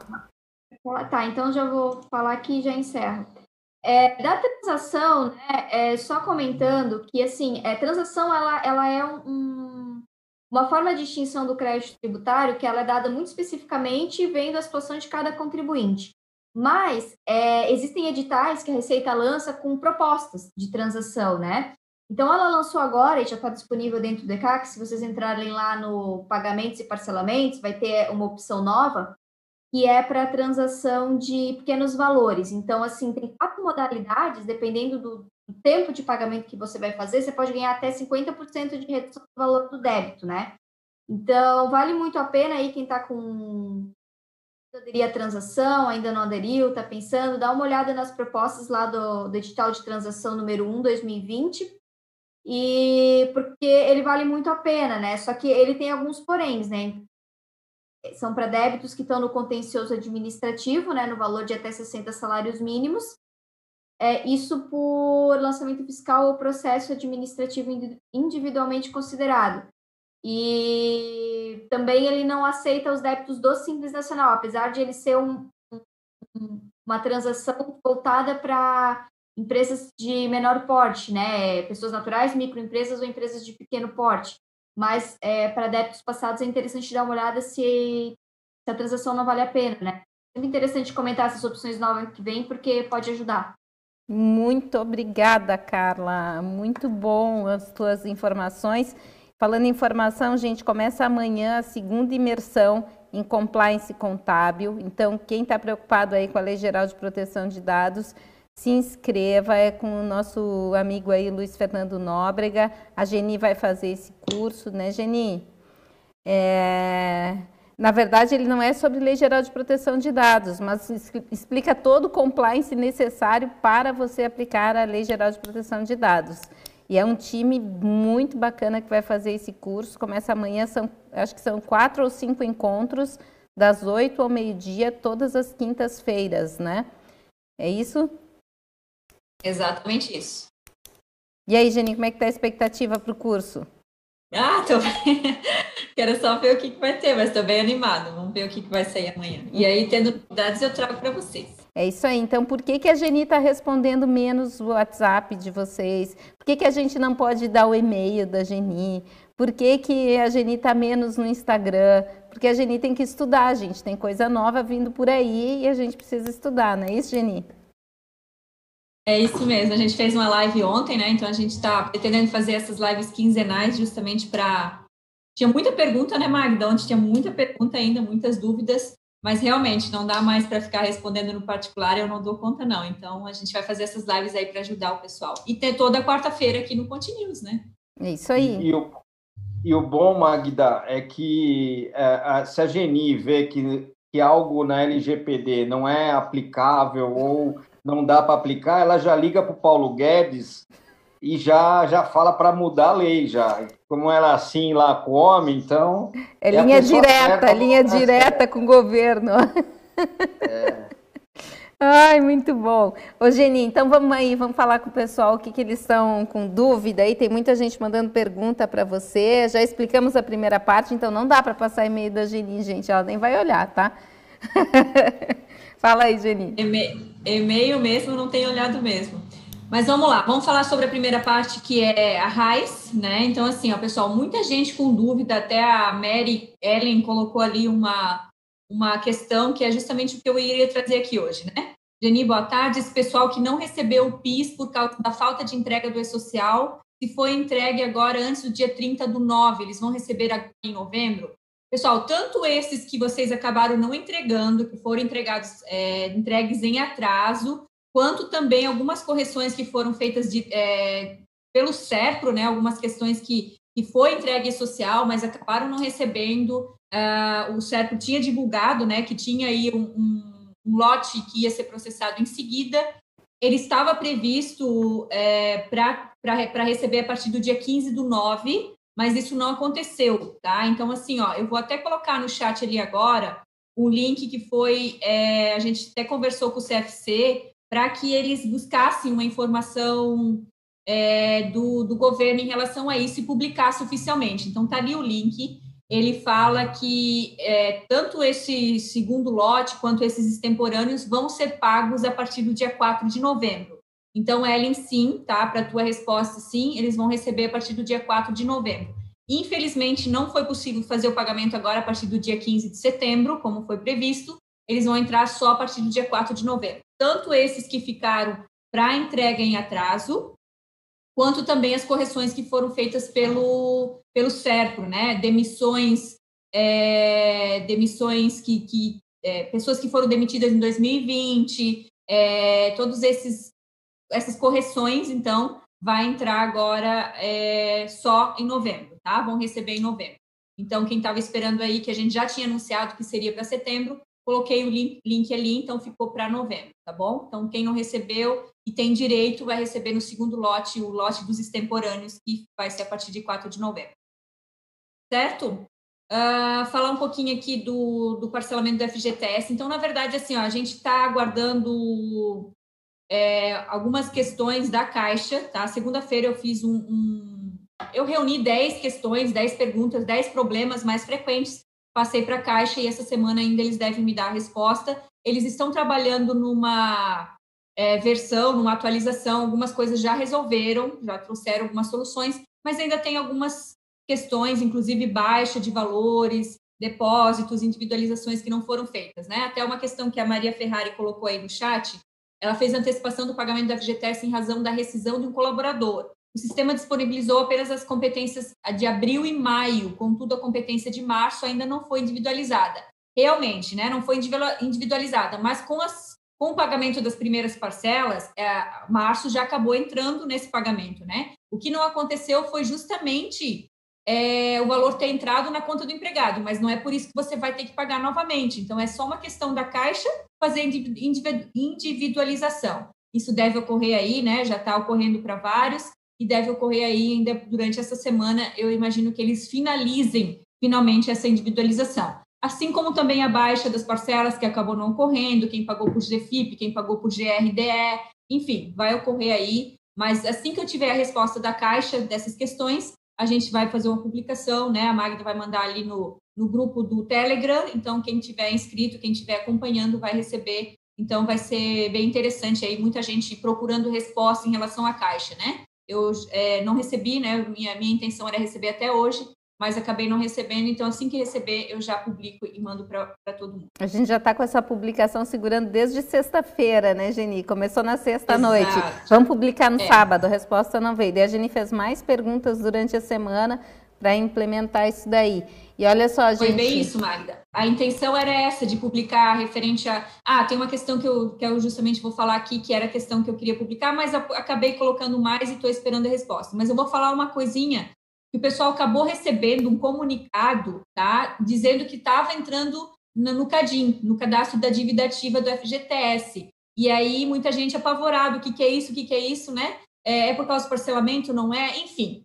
Tá, então já vou falar aqui e já encerro. É, da transação, né, é, só comentando que, assim, é, transação, ela, ela é um, uma forma de extinção do crédito tributário que ela é dada muito especificamente vendo a situação de cada contribuinte. Mas é, existem editais que a Receita lança com propostas de transação, né? Então, ela lançou agora e já está disponível dentro do ECAC. Se vocês entrarem lá no pagamentos e parcelamentos, vai ter uma opção nova que é para transação de pequenos valores. Então, assim, tem quatro modalidades, dependendo do, tempo de pagamento que você vai fazer, você pode ganhar até 50% de redução do valor do débito, né? Então, vale muito a pena aí quem está com aderir à transação, ainda não aderiu, está pensando, dá uma olhada nas propostas lá do, do edital de transação número 1 2020, e porque ele vale muito a pena, né? Só que ele tem alguns poréns, né? são para débitos que estão no contencioso administrativo, né, no valor de até 60 salários mínimos. É, isso por lançamento fiscal ou processo administrativo individualmente considerado. E também ele não aceita os débitos do Simples Nacional, apesar de ele ser um, um, uma transação voltada para empresas de menor porte, né? Pessoas naturais, microempresas ou empresas de pequeno porte mas é, para débitos passados é interessante dar uma olhada se, se, a transação não vale a pena, né? sempre interessante comentar essas opções novas que vem, porque pode ajudar. Muito obrigada, Carla. Muito bom as tuas informações. Falando em informação, gente, começa amanhã a segunda imersão em compliance contábil. Então, quem está preocupado aí com a Lei Geral de Proteção de Dados, se inscreva, é com o nosso amigo aí, Luiz Fernando Nóbrega. A Geni vai fazer esse curso, né, Geni? É... Na verdade, ele não é sobre Lei Geral de Proteção de Dados, mas explica todo o compliance necessário para você aplicar a Lei Geral de Proteção de Dados. E é um time muito bacana que vai fazer esse curso. Começa amanhã, são, acho que são quatro ou cinco encontros, das oito ao meio-dia, todas as quintas-feiras, né? É isso? Exatamente isso. E aí, Jenny, como é que está a expectativa para o curso? Ah, tô bem. *laughs* Quero só ver o que, que vai ter, mas estou bem animado. Vamos ver o que, que vai sair amanhã. E aí, tendo novidades, eu trago para vocês. É isso aí. Então, por que, que a Geni está respondendo menos o WhatsApp de vocês? Por que, que a gente não pode dar o e-mail da Geni? Por que, que a Geni está menos no Instagram? Porque a Geni tem que estudar, gente. Tem coisa nova vindo por aí e a gente precisa estudar, não é isso, Geni? É isso mesmo, a gente fez uma live ontem, né? Então a gente está pretendendo fazer essas lives quinzenais justamente para. Tinha muita pergunta, né, Magda? Onde tinha muita pergunta ainda, muitas dúvidas, mas realmente não dá mais para ficar respondendo no particular, eu não dou conta, não. Então a gente vai fazer essas lives aí para ajudar o pessoal. E ter toda quarta-feira aqui no Continuous, né? É isso aí. E, e, o, e o bom, Magda, é que é, a, se a Geni vê que, que algo na LGPD não é aplicável ou não dá para aplicar, ela já liga para o Paulo Guedes e já, já fala para mudar a lei já. Como ela assim lá come, então. É, é linha direta, linha direta com o governo. É. Ai, muito bom. Ô, Geni, então vamos aí, vamos falar com o pessoal o que, que eles estão com dúvida aí. Tem muita gente mandando pergunta para você. Já explicamos a primeira parte, então não dá para passar e-mail da Geni, gente. Ela nem vai olhar, tá? *laughs* Fala aí, Geni. E-mail mesmo, não tenho olhado mesmo. Mas vamos lá, vamos falar sobre a primeira parte que é a raiz, né? Então, assim, ó, pessoal, muita gente com dúvida, até a Mary Ellen colocou ali uma, uma questão que é justamente o que eu iria trazer aqui hoje, né? Geni, boa tarde. Esse pessoal que não recebeu o PIS por causa da falta de entrega do E-Social, se foi entregue agora antes do dia 30 do 9, eles vão receber em novembro? Pessoal, tanto esses que vocês acabaram não entregando, que foram entregados, é, entregues em atraso, quanto também algumas correções que foram feitas de, é, pelo SERPRO, né, algumas questões que, que foi entregue social, mas acabaram não recebendo. Uh, o SERPRO tinha divulgado né, que tinha aí um, um, lote que ia ser processado em seguida. Ele estava previsto é, para receber a partir do dia 15 do 9, mas isso não aconteceu, tá? Então, assim, ó, eu vou até colocar no chat ali agora um link que foi, é, a gente até conversou com o CFC para que eles buscassem uma informação é, do, do governo em relação a isso e publicasse oficialmente. Então, tá ali o link. Ele fala que é, tanto esse segundo lote quanto esses extemporâneos vão ser pagos a partir do dia 4 de novembro. Então, Ellen, sim, tá? Para a tua resposta, sim, eles vão receber a partir do dia 4 de novembro. Infelizmente, não foi possível fazer o pagamento agora a partir do dia 15 de setembro, como foi previsto. Eles vão entrar só a partir do dia 4 de novembro. Tanto esses que ficaram para entrega em atraso, quanto também as correções que foram feitas pelo, pelo SERPRO, né? Demissões, é, demissões que, que é, pessoas que foram demitidas em 2020, é, todos esses essas correções, então, vai entrar agora é, só em novembro, tá? Vão receber em novembro. Então, quem estava esperando aí, que a gente já tinha anunciado que seria para setembro, coloquei o link, link, ali, então ficou para novembro, tá bom? Então, quem não recebeu e tem direito vai receber no segundo lote, o lote dos extemporâneos, que vai ser a partir de 4 de novembro. Certo? Uh, falar um pouquinho aqui do, do parcelamento do FGTS. Então, na verdade, assim, ó, a gente está aguardando é, algumas questões da Caixa, tá? Segunda-feira eu fiz um, um, Eu reuni 10 questões, 10 perguntas, 10 problemas mais frequentes, passei para a Caixa e essa semana ainda eles devem me dar a resposta. Eles estão trabalhando numa é, versão, numa atualização, algumas coisas já resolveram, já trouxeram algumas soluções, mas ainda tem algumas questões, inclusive baixa de valores, depósitos, individualizações que não foram feitas, né? Até uma questão que a Maria Ferrari colocou aí no chat, ela fez antecipação do pagamento da FGTS em razão da rescisão de um colaborador. O sistema disponibilizou apenas as competências de abril e maio, contudo, a competência de março ainda não foi individualizada. Realmente, né, não foi individualizada, mas com, as, com o pagamento das primeiras parcelas, é, março já acabou entrando nesse pagamento, né? O que não aconteceu foi justamente é, o valor ter entrado na conta do empregado, mas não é por isso que você vai ter que pagar novamente. Então, é só uma questão da Caixa fazer individualização. Isso deve ocorrer aí, né? Já está ocorrendo para vários e deve ocorrer aí ainda durante essa semana. Eu imagino que eles finalizem finalmente essa individualização. Assim como também a baixa das parcelas que acabou não ocorrendo, quem pagou por GFIP, quem pagou por GRDE, enfim, vai ocorrer aí. Mas assim que eu tiver a resposta da Caixa dessas questões, a gente vai fazer uma publicação, né? A Magda vai mandar ali no, no grupo do Telegram. Então, quem tiver inscrito, quem estiver acompanhando, vai receber. Então, vai ser bem interessante aí, muita gente procurando resposta em relação à Caixa, né? Eu é, não recebi, né? Minha, minha intenção era receber até hoje, mas acabei não recebendo. Então, assim que receber, eu já publico e mando para todo mundo. A gente já está com essa publicação segurando desde sexta-feira, né, Geni? Começou na sexta-noite. Vamos publicar no é. sábado, a resposta não veio. Daí a Geni fez mais perguntas durante a semana para implementar isso daí. E olha só, gente. Foi bem isso, Magda. A intenção era essa, de publicar referente a. Ah, tem uma questão que eu, que eu justamente vou falar aqui, que era a questão que eu queria publicar, mas acabei colocando mais e estou esperando a resposta. Mas eu vou falar uma coisinha que o pessoal acabou recebendo um comunicado, tá? Dizendo que estava entrando no CADIM, no cadastro da dívida ativa do FGTS. E aí muita gente apavorado, o que, que é isso, o que, que é isso, né? É, é por causa do parcelamento, não é? Enfim,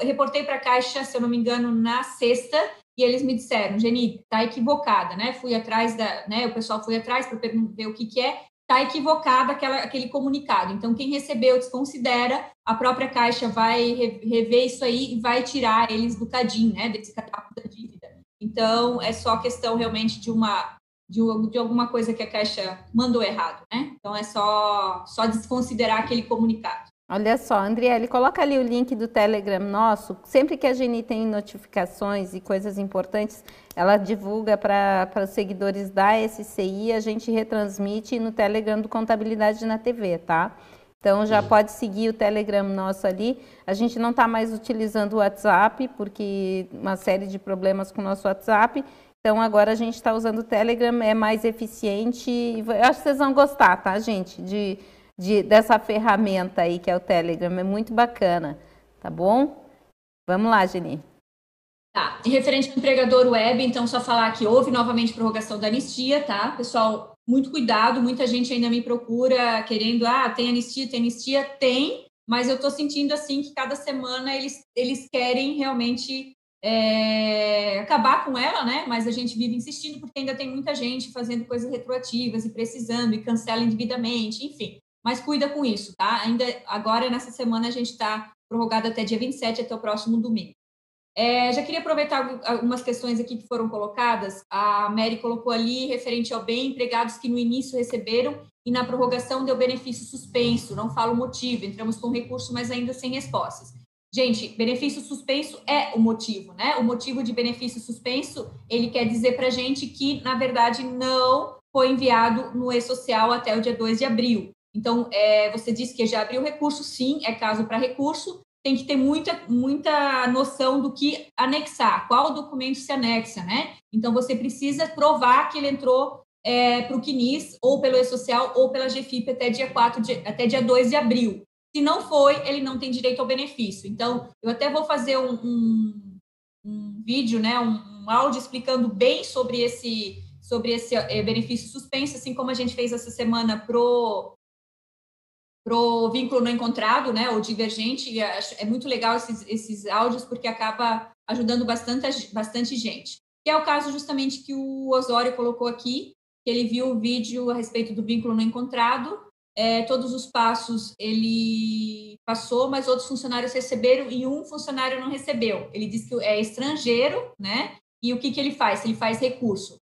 reportei para a Caixa, se eu não me engano, na sexta, e eles me disseram, Geni, tá equivocada, né? Fui atrás da, né? O pessoal foi atrás para ver o que, que é, tá equivocada aquela, aquele comunicado. Então, quem recebeu desconsidera, a própria Caixa vai rever isso aí e vai tirar eles do CADIM, né? Desse cadastro da dívida. Então, é só questão realmente de uma de, de alguma coisa que a Caixa mandou errado, né? Então, é só, só desconsiderar aquele comunicado. Olha só, Andriele, coloca ali o link do Telegram nosso. Sempre que a Geni tem notificações e coisas importantes, ela divulga para os seguidores da SCI, a gente retransmite no Telegram do Contabilidade na TV, tá? Então já pode seguir o Telegram nosso ali. A gente não está mais utilizando o WhatsApp, porque uma série de problemas com o nosso WhatsApp. Então agora a gente está usando o Telegram, é mais eficiente. Eu acho que vocês vão gostar, tá, gente? De de, dessa ferramenta aí que é o Telegram. É muito bacana, tá bom? Vamos lá, Geni. Tá. E referente ao empregador web, então, só falar que houve novamente prorrogação da anistia, tá? Pessoal, muito cuidado, muita gente ainda me procura querendo, ah, tem anistia, tem anistia, tem, mas eu tô sentindo assim que cada semana eles, eles querem realmente é, acabar com ela, né? Mas a gente vive insistindo porque ainda tem muita gente fazendo coisas retroativas e precisando e cancela indevidamente, enfim mas cuida com isso, tá? Ainda agora, nessa semana, a gente está prorrogado até dia 27, até o próximo domingo. É, já queria aproveitar algumas questões aqui que foram colocadas. A Mary colocou ali referente ao bem empregados que no início receberam e na prorrogação deu benefício suspenso. Não falo o motivo, entramos com recurso, mas ainda sem respostas. Gente, benefício suspenso é o motivo, né? O motivo de benefício suspenso, ele quer dizer para gente que, na verdade, não foi enviado no e-social até o dia 2 de abril. Então, é, você disse que já abriu recurso, sim, é caso para recurso, tem que ter muita, muita noção do que anexar, qual documento se anexa, né? Então, você precisa provar que ele entrou é, para o CNIS, ou pelo E-Social, ou pela GFIP até dia 4, de, até dia 2 de abril. Se não foi, ele não tem direito ao benefício. Então, eu até vou fazer um, um, um vídeo, né, um, um, áudio explicando bem sobre esse, sobre esse é, benefício suspenso, assim como a gente fez essa semana pro para o vínculo não encontrado, né, ou divergente, é muito legal esses, esses áudios porque acaba ajudando bastante, bastante gente. Que é o caso justamente que o Osório colocou aqui, que ele viu o vídeo a respeito do vínculo não encontrado, é, todos os passos ele passou, mas outros funcionários receberam e um funcionário não recebeu. Ele diz que é estrangeiro, né? E o que, que ele faz? Ele faz recurso.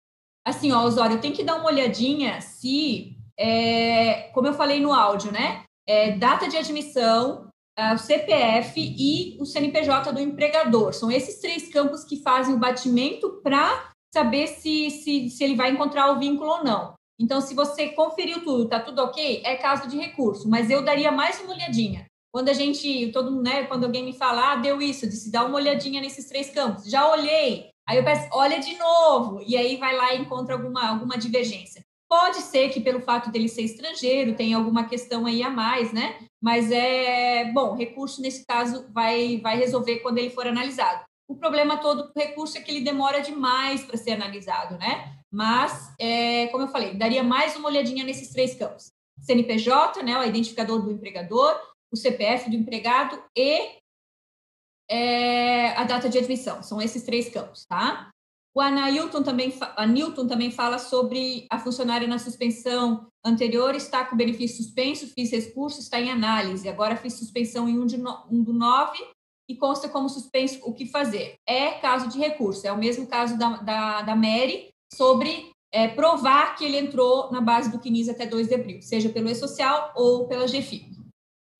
Assim, ó, Osório, tem que dar uma olhadinha se, é, como eu falei no áudio, né? É, data de admissão, o CPF e o CNPJ do empregador. São esses três campos que fazem o batimento para saber se, se, se ele vai encontrar o vínculo ou não. Então, se você conferiu tudo, tá tudo ok, é caso de recurso, mas eu daria mais uma olhadinha. Quando a gente, todo mundo, né, quando alguém me fala, ah, deu isso, disse, dá uma olhadinha nesses três campos. Já olhei. Aí eu peço, olha de novo. E aí vai lá e encontra alguma, alguma divergência. Pode ser que pelo fato dele ser estrangeiro tenha alguma questão aí a mais, né? Mas é bom, recurso nesse caso vai, vai resolver quando ele for analisado. O problema todo do recurso é que ele demora demais para ser analisado, né? Mas, é, como eu falei, daria mais uma olhadinha nesses três campos: CNPJ, né, o identificador do empregador, o CPF do empregado e é, a data de admissão. São esses três campos, tá? O Anailton também, a Newton também fala sobre a funcionária na suspensão anterior está com benefício suspenso, fiz recurso, está em análise. Agora fiz suspensão em 1 de no, um do 9 e consta como suspenso o que fazer. É caso de recurso, é o mesmo caso da, da, da Mary sobre é, provar que ele entrou na base do CNIS até 2 de abril, seja pelo E-Social ou pela GFI.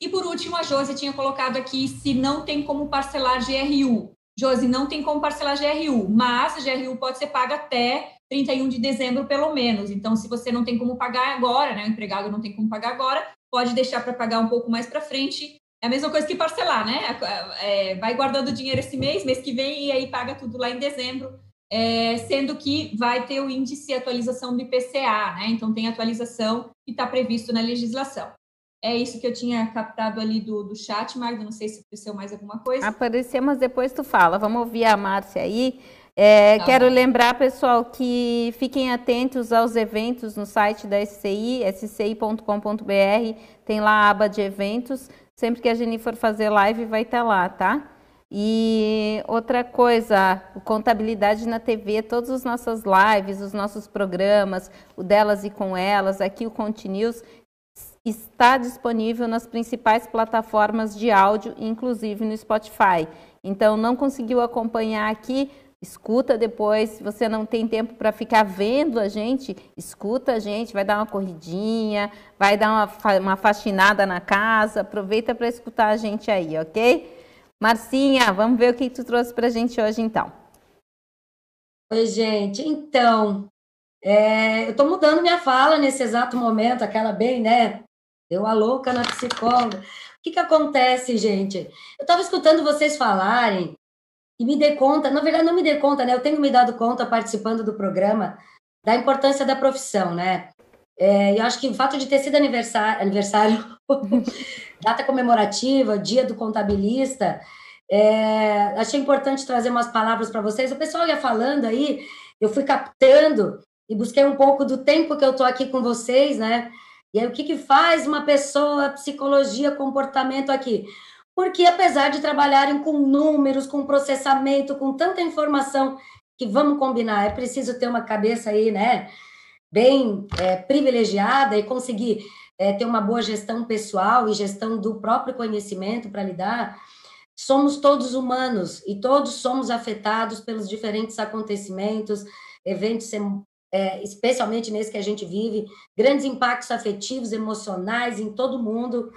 E por último, a Josi tinha colocado aqui se não tem como parcelar GRU. Josi, não tem como parcelar GRU, mas a GRU pode ser paga até 31 de dezembro, pelo menos. Então, se você não tem como pagar agora, né, o empregado não tem como pagar agora, pode deixar para pagar um pouco mais para frente. É a mesma coisa que parcelar, né? É, vai guardando dinheiro esse mês, mês que vem, e aí paga tudo lá em dezembro, é, sendo que vai ter o índice atualização do IPCA, né? Então, tem atualização que está previsto na legislação. É isso que eu tinha captado ali do, do chat, Magda. Não sei se apareceu mais alguma coisa. Apareceu, mas depois tu fala. Vamos ouvir a Márcia aí. É, tá quero bom. lembrar, pessoal, que fiquem atentos aos eventos no site da SCI, sci.com.br. Tem lá a aba de eventos. Sempre que a Geni for fazer live, vai estar lá, tá? E outra coisa, contabilidade na TV, todas as nossas lives, os nossos programas, o delas e com elas, aqui o Continuous, está disponível nas principais plataformas de áudio, inclusive no Spotify. Então, não conseguiu acompanhar aqui? Escuta depois. Se você não tem tempo para ficar vendo a gente, escuta a gente, vai dar uma corridinha, vai dar uma, uma faxinada na casa. Aproveita para escutar a gente aí, ok? Marcinha, vamos ver o que tu trouxe para a gente hoje então. Oi, gente. Então, é, eu estou mudando minha fala nesse exato momento, aquela bem, né? Deu a louca na psicóloga. O que, que acontece, gente? Eu estava escutando vocês falarem e me dei conta, na verdade não me dei conta, né? Eu tenho me dado conta participando do programa da importância da profissão, né? É, eu acho que o fato de ter sido aniversário, aniversário *laughs* data comemorativa, dia do contabilista, é, achei importante trazer umas palavras para vocês. O pessoal ia falando aí, eu fui captando e busquei um pouco do tempo que eu estou aqui com vocês, né? E aí, o que, que faz uma pessoa, psicologia, comportamento aqui? Porque, apesar de trabalharem com números, com processamento, com tanta informação, que vamos combinar, é preciso ter uma cabeça aí, né, bem é, privilegiada e conseguir é, ter uma boa gestão pessoal e gestão do próprio conhecimento para lidar. Somos todos humanos e todos somos afetados pelos diferentes acontecimentos, eventos é, especialmente nesse que a gente vive, grandes impactos afetivos, emocionais em todo mundo.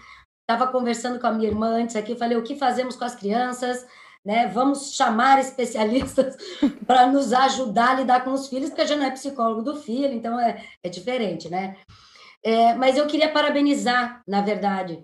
Estava conversando com a minha irmã antes aqui, falei, o que fazemos com as crianças? Né? Vamos chamar especialistas *laughs* para nos ajudar a lidar com os filhos, porque a gente não é psicólogo do filho, então é, é diferente, né? É, mas eu queria parabenizar, na verdade,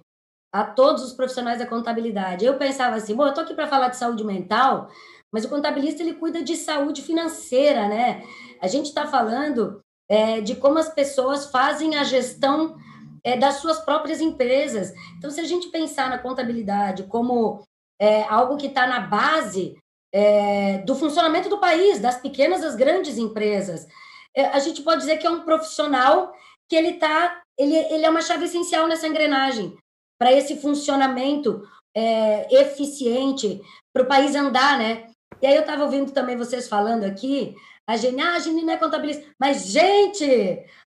a todos os profissionais da contabilidade. Eu pensava assim, bom, eu estou aqui para falar de saúde mental, mas o contabilista ele cuida de saúde financeira, né? A gente está falando é, de como as pessoas fazem a gestão é, das suas próprias empresas. Então, se a gente pensar na contabilidade como é, algo que está na base é, do funcionamento do país, das pequenas às grandes empresas, é, a gente pode dizer que é um profissional que ele tá, ele, ele é uma chave essencial nessa engrenagem para esse funcionamento é, eficiente para o país andar, né? E aí eu estava ouvindo também vocês falando aqui a Geni, ah, a Geni não é contabilista. Mas, gente,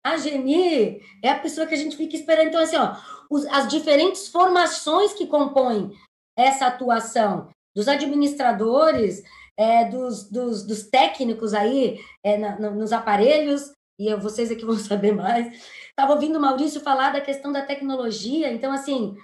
a Geni é a pessoa que a gente fica esperando. Então, assim, ó, os, as diferentes formações que compõem essa atuação dos administradores, é, dos, dos, dos, técnicos aí é, na, nos aparelhos, e eu, vocês aqui vão *laughs* saber mais. Estava ouvindo o Maurício falar da questão da tecnologia, então, assim,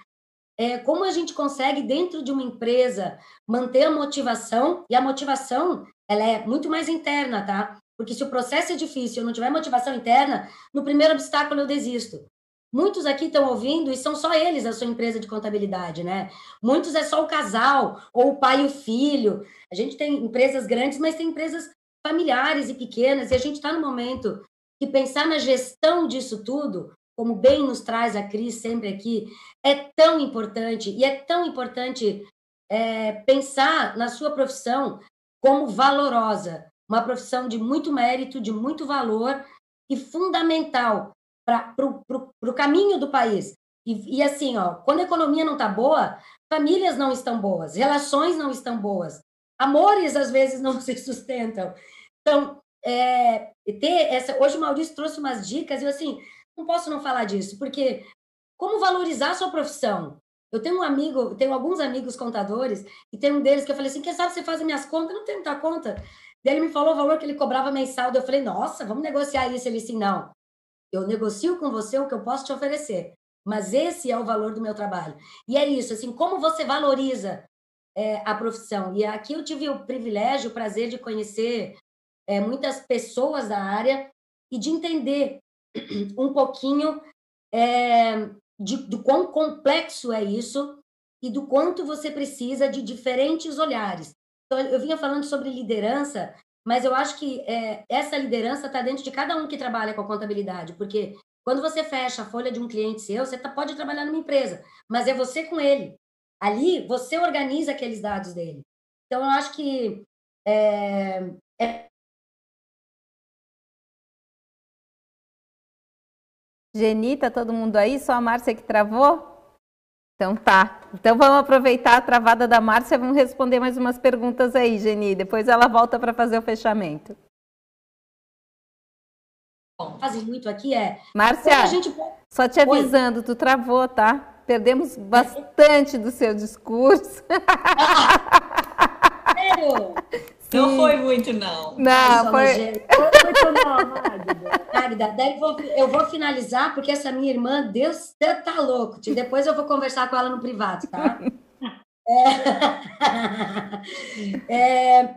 é, como a gente consegue, dentro de uma empresa, manter a motivação, e a motivação, ela é muito mais interna, tá? Porque se o processo é difícil, eu não tiver motivação interna, no primeiro obstáculo eu desisto. Muitos aqui estão ouvindo e são só eles a sua empresa de contabilidade, né? Muitos é só o casal, ou o pai e o filho. A gente tem empresas grandes, mas tem empresas familiares e pequenas, e a gente está no momento que pensar na gestão disso tudo, como bem nos traz a Cris sempre aqui, é tão importante, e é tão importante é, pensar na sua profissão como valorosa, uma profissão de muito mérito, de muito valor e fundamental para o caminho do país. E, e, assim, ó, quando a economia não está boa, famílias não estão boas, relações não estão boas, amores às vezes não *laughs* se sustentam. Então, é, ter essa. Hoje o Maurício trouxe umas dicas, e assim, não posso não falar disso, porque como valorizar a sua profissão? Eu tenho um amigo, tenho alguns amigos contadores, e tem um deles que eu falei assim: quem sabe você faz as minhas contas? Eu não tenho muita conta. Daí ele me falou o valor que ele cobrava mensal. Eu falei, nossa, vamos negociar isso. Ele disse, não, eu negocio com você o que eu posso te oferecer, mas esse é o valor do meu trabalho. E é isso, assim, como você valoriza é, a profissão. E aqui eu tive o privilégio, o prazer de conhecer é, muitas pessoas da área e de entender um pouquinho é, de, do quão complexo é isso e do quanto você precisa de diferentes olhares. Então, eu vinha falando sobre liderança, mas eu acho que é, essa liderança está dentro de cada um que trabalha com a contabilidade, porque quando você fecha a folha de um cliente seu, você tá, pode trabalhar numa empresa, mas é você com ele. Ali, você organiza aqueles dados dele. Então, eu acho que é, é Geni, tá todo mundo aí? Só a Márcia que travou? Então tá. Então vamos aproveitar a travada da Márcia, vamos responder mais umas perguntas aí, Geni. Depois ela volta para fazer o fechamento. Fazem muito aqui é. Márcia, gente... só te avisando, Oi. tu travou, tá? Perdemos bastante do seu discurso. *laughs* Sério? Não foi muito, não. Não, foi. Foi muito, não, Magda. Eu vou, eu vou finalizar, porque essa minha irmã, Deus, tá louco. Depois eu vou conversar com ela no privado, tá? É, *laughs*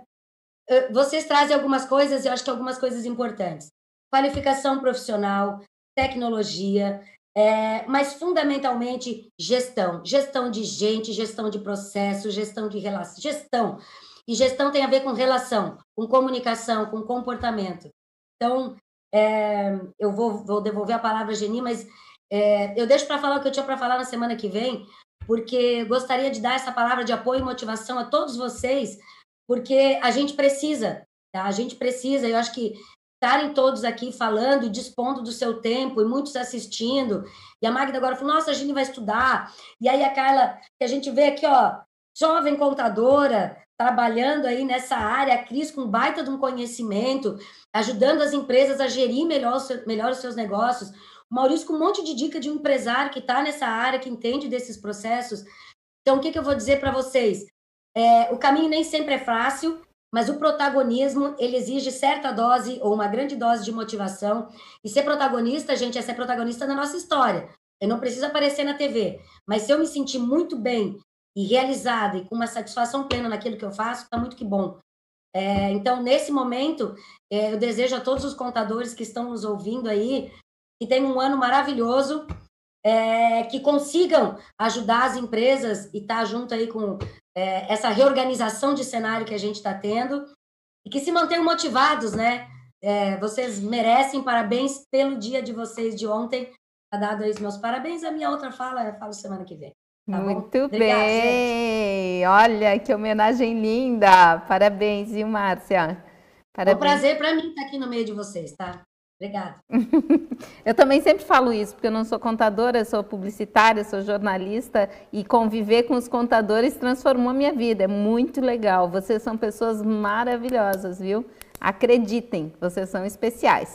é, vocês trazem algumas coisas, eu acho que algumas coisas importantes. Qualificação profissional, tecnologia, é, mas fundamentalmente gestão. Gestão de gente, gestão de processo, gestão de relação. Gestão. E gestão tem a ver com relação, com comunicação, com comportamento. Então, é, eu vou, vou, devolver a palavra a Geni, mas é, eu deixo para falar o que eu tinha para falar na semana que vem, porque gostaria de dar essa palavra de apoio e motivação a todos vocês, porque a gente precisa, tá? A gente precisa, eu acho que estarem todos aqui falando e dispondo do seu tempo, e muitos assistindo, e a Magda agora falou, nossa, a gente vai estudar, e aí a Carla, que a gente vê aqui, ó, jovem contadora, trabalhando aí nessa área, a Cris com baita de um conhecimento, ajudando as empresas a gerir melhor, melhor os seus negócios. O Maurício com um monte de dica de um empresário que está nessa área, que entende desses processos. Então, o que, que eu vou dizer para vocês? É, o caminho nem sempre é fácil, mas o protagonismo, ele exige certa dose ou uma grande dose de motivação. E ser protagonista, gente, é ser protagonista da nossa história. Eu não preciso aparecer na TV, mas se eu me sentir muito bem e realizada e com uma satisfação plena naquilo que eu faço, está muito que bom. É, então, nesse momento, é, eu desejo a todos os contadores que estão nos ouvindo aí que tenham um ano maravilhoso, é, que consigam ajudar as empresas e estar tá junto aí com é, essa reorganização de cenário que a gente está tendo e que se mantenham motivados, né? É, vocês merecem parabéns pelo dia de vocês de ontem. Tá dado aí os meus parabéns. A minha outra fala, eu falo semana que vem. Tá Muito bem! Olha que homenagem linda! Parabéns, viu, Márcia? Parabéns. É um prazer para mim estar aqui no meio de vocês, tá? Obrigada. *laughs* eu também sempre falo isso, porque eu não sou contadora, sou publicitária, sou jornalista e conviver com os contadores transformou a minha vida. É muito legal. Vocês são pessoas maravilhosas, viu? Acreditem, vocês são especiais.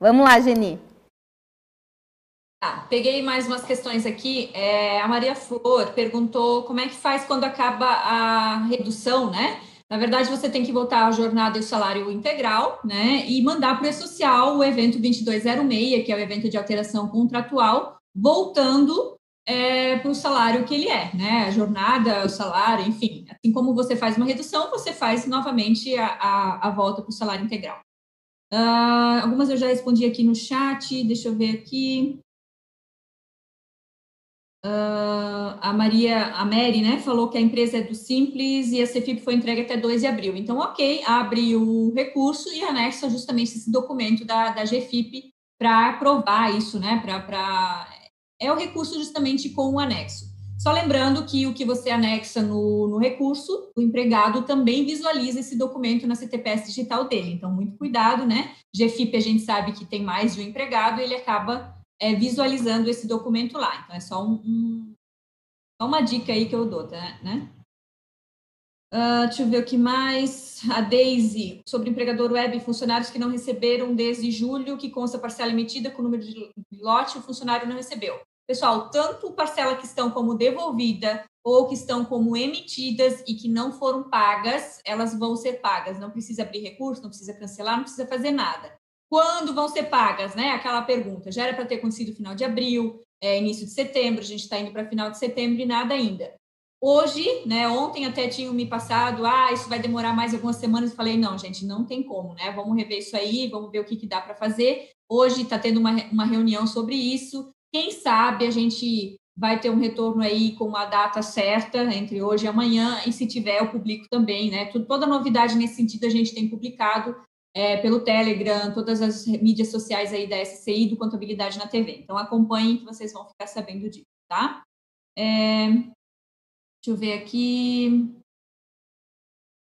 Vamos lá, Geni. Tá, peguei mais umas questões aqui. É, a Maria Flor perguntou como é que faz quando acaba a redução, né? Na verdade, você tem que voltar à jornada e o salário integral, né? E mandar para o E-Social o evento 2206, que é o evento de alteração contratual, voltando é, para o salário que ele é, né? A jornada, o salário, enfim. Assim como você faz uma redução, você faz novamente a, a, a volta para o salário integral. Uh, algumas eu já respondi aqui no chat, deixa eu ver aqui. Uh, a Maria, a Mary, né, falou que a empresa é do Simples e a Cefip foi entregue até 2 de abril. Então, ok, abre o recurso e anexa justamente esse documento da, da GFIP para aprovar isso, né, para... É o recurso justamente com o anexo. Só lembrando que o que você anexa no, no recurso, o empregado também visualiza esse documento na CTPS digital dele. Então, muito cuidado, né? GFIP a gente sabe que tem mais de um empregado, ele acaba é, visualizando esse documento lá. Então, é só, um, um, uma dica aí que eu dou, tá, né? Uh, deixa eu ver o que mais. A Daisy, sobre empregador web funcionários que não receberam desde julho, que consta parcela emitida com número de lote, o funcionário não recebeu. Pessoal, tanto parcela que estão como devolvida ou que estão como emitidas e que não foram pagas, elas vão ser pagas. Não precisa abrir recurso, não precisa cancelar, não precisa fazer nada. Quando vão ser pagas, né? Aquela pergunta. Já era para ter acontecido final de abril, é, início de setembro, a gente está indo para final de setembro e nada ainda. Hoje, né? Ontem até tinham me passado, ah, isso vai demorar mais algumas semanas. Eu falei, não, gente, não tem como, né? Vamos rever isso aí, vamos ver o que, que dá para fazer. Hoje está tendo uma, uma reunião sobre isso. Quem sabe a gente vai ter um retorno aí com a data certa entre hoje e amanhã, e se tiver, eu publico também, né? Toda novidade nesse sentido a gente tem publicado é, pelo Telegram, todas as mídias sociais aí da SCI do Contabilidade na TV. Então acompanhem que vocês vão ficar sabendo disso, tá? É, deixa eu ver aqui.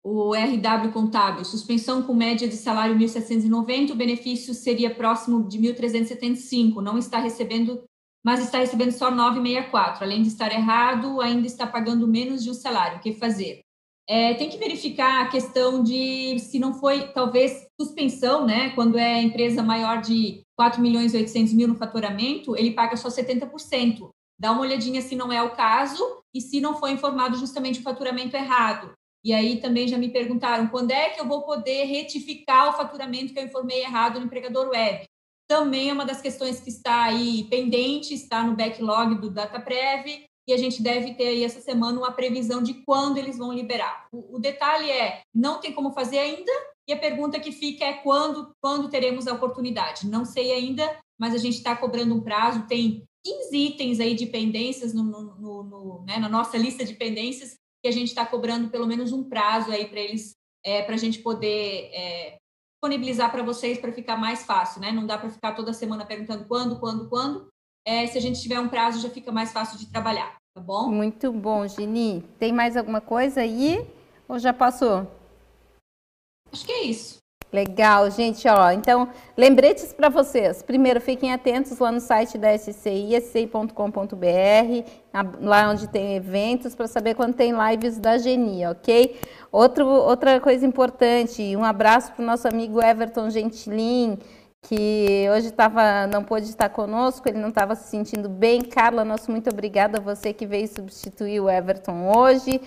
O RW Contábil, suspensão com média de salário 1.790, o benefício seria próximo de 1.375, não está recebendo, mas está recebendo só 964. Além de estar errado, ainda está pagando menos de um salário. O que fazer? É, tem que verificar a questão de se não foi, talvez, suspensão, né? Quando é empresa maior de 4 milhões e 800 mil no faturamento, ele paga só 70%. Dá uma olhadinha se não é o caso e se não foi informado justamente o faturamento errado. E aí também já me perguntaram quando é que eu vou poder retificar o faturamento que eu informei errado no empregador web. Também é uma das questões que está aí pendente, está no backlog do DataPrev e a gente deve ter aí essa semana uma previsão de quando eles vão liberar. O, o, detalhe é, não tem como fazer ainda, e a pergunta que fica é quando, quando teremos a oportunidade. Não sei ainda, mas a gente está cobrando um prazo, tem 15 itens aí de pendências no, no, no, no né, na nossa lista de pendências, que a gente está cobrando pelo menos um prazo aí para eles, é, para a gente poder é, disponibilizar para vocês para ficar mais fácil, né? Não dá para ficar toda semana perguntando quando, quando, quando, é, se a gente tiver um prazo, já fica mais fácil de trabalhar, tá bom? Muito bom, Gini. Tem mais alguma coisa aí? Ou já passou? Acho que é isso. Legal, gente, ó. Então, lembretes para vocês. Primeiro, fiquem atentos lá no site da SCI, sci.com.br, lá onde tem eventos, para saber quando tem lives da Geni, ok? Outro, outra coisa importante, um abraço para o nosso amigo Everton Gentilin, que hoje tava, não pôde estar conosco, ele não estava se sentindo bem. Carla, nosso muito obrigada a você que veio substituir o Everton hoje,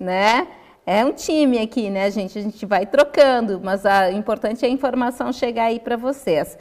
né? É um time aqui, né, gente? A gente vai trocando, mas o importante é a informação chegar aí para vocês.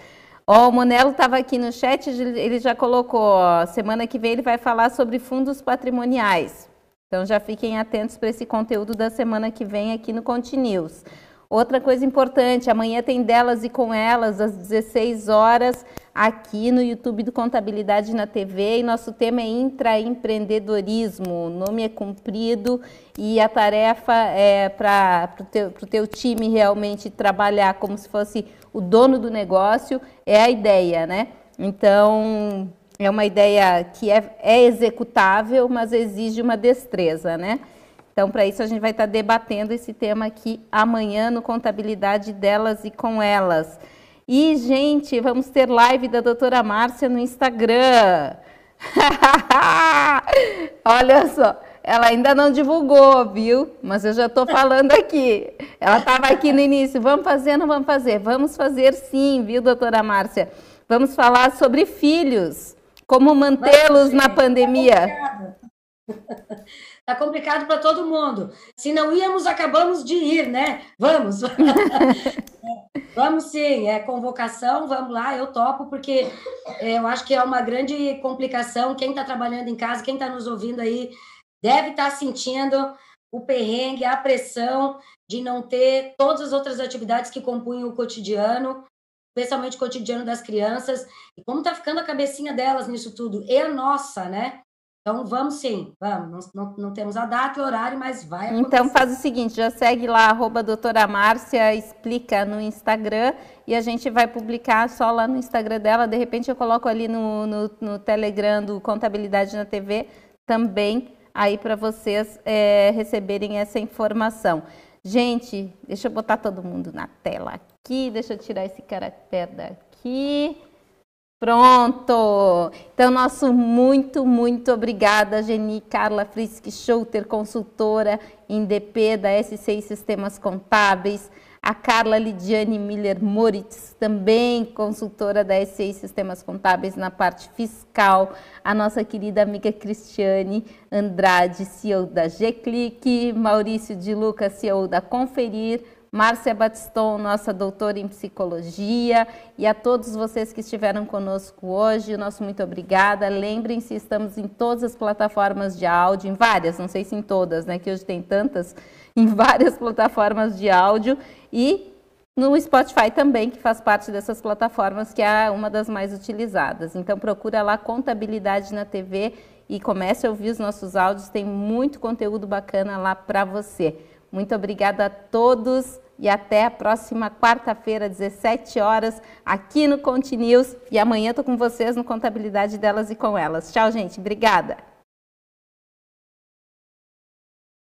Ó, o Monelo estava aqui no chat, ele já colocou, ó, semana que vem ele vai falar sobre fundos patrimoniais. Então já fiquem atentos para esse conteúdo da semana que vem aqui no Continuous. Outra coisa importante, amanhã tem delas e com elas às 16 horas aqui no YouTube do Contabilidade na TV e nosso tema é intraempreendedorismo. O nome é cumprido e a tarefa é para o teu, teu time realmente trabalhar como se fosse o dono do negócio, é a ideia, né? Então, é uma ideia que é, é executável, mas exige uma destreza, né? Então, para isso, a gente vai estar tá debatendo esse tema aqui amanhã no Contabilidade delas e com elas. E, gente, vamos ter live da doutora Márcia no Instagram. *laughs* Olha só, ela ainda não divulgou, viu? Mas eu já estou falando aqui. Ela estava aqui no início. Vamos fazer, não vamos fazer? Vamos fazer sim, viu, doutora Márcia? Vamos falar sobre filhos, como mantê-los na pandemia. *laughs* Tá complicado para todo mundo. Se não íamos, acabamos de ir, né? Vamos. *laughs* vamos sim, é convocação, vamos lá, eu topo, porque é, eu acho que é uma grande complicação. Quem está trabalhando em casa, quem está nos ouvindo aí, deve estar tá sentindo o perrengue, a pressão de não ter todas as outras atividades que compunham o cotidiano, especialmente o cotidiano das crianças, e como está ficando a cabecinha delas nisso tudo, e a nossa, né? Então, vamos sim, vamos. Não, não, temos a data e horário, mas vai acontecer. Então, faz o seguinte, já segue lá, arroba doutora Márcia, explica no Instagram, e a gente vai publicar só lá no Instagram dela. De repente, eu coloco ali no, no, no Telegram do Contabilidade na TV também, aí para vocês é, receberem essa informação. Gente, deixa eu botar todo mundo na tela aqui, deixa eu tirar esse caractere daqui. Pronto! Então, nosso muito, muito obrigada, Geni Carla Frisk Schulter, consultora em DP da S6 Sistemas Contábeis, a Carla Lidiane Miller Moritz, também consultora da S6 Sistemas Contábeis na parte fiscal, a nossa querida amiga Cristiane Andrade, CEO da G-Click, Maurício de Lucas, CEO da Conferir, Márcia Batiston, nossa doutora em psicologia, e a todos vocês que estiveram conosco hoje, nosso muito obrigada. Lembrem-se, estamos em todas as plataformas de áudio, em várias, não sei se em todas, né, que hoje tem tantas, *laughs* em várias plataformas de áudio e no Spotify também, que faz parte dessas plataformas, que é uma das mais utilizadas. Então procura lá Contabilidade na TV e comece a ouvir os nossos áudios, tem muito conteúdo bacana lá para você. Muito obrigada a todos e até a próxima quarta-feira, 17 horas, aqui no Conte News. E amanhã estou com vocês no Contabilidade delas e com elas. Tchau, gente. Obrigada.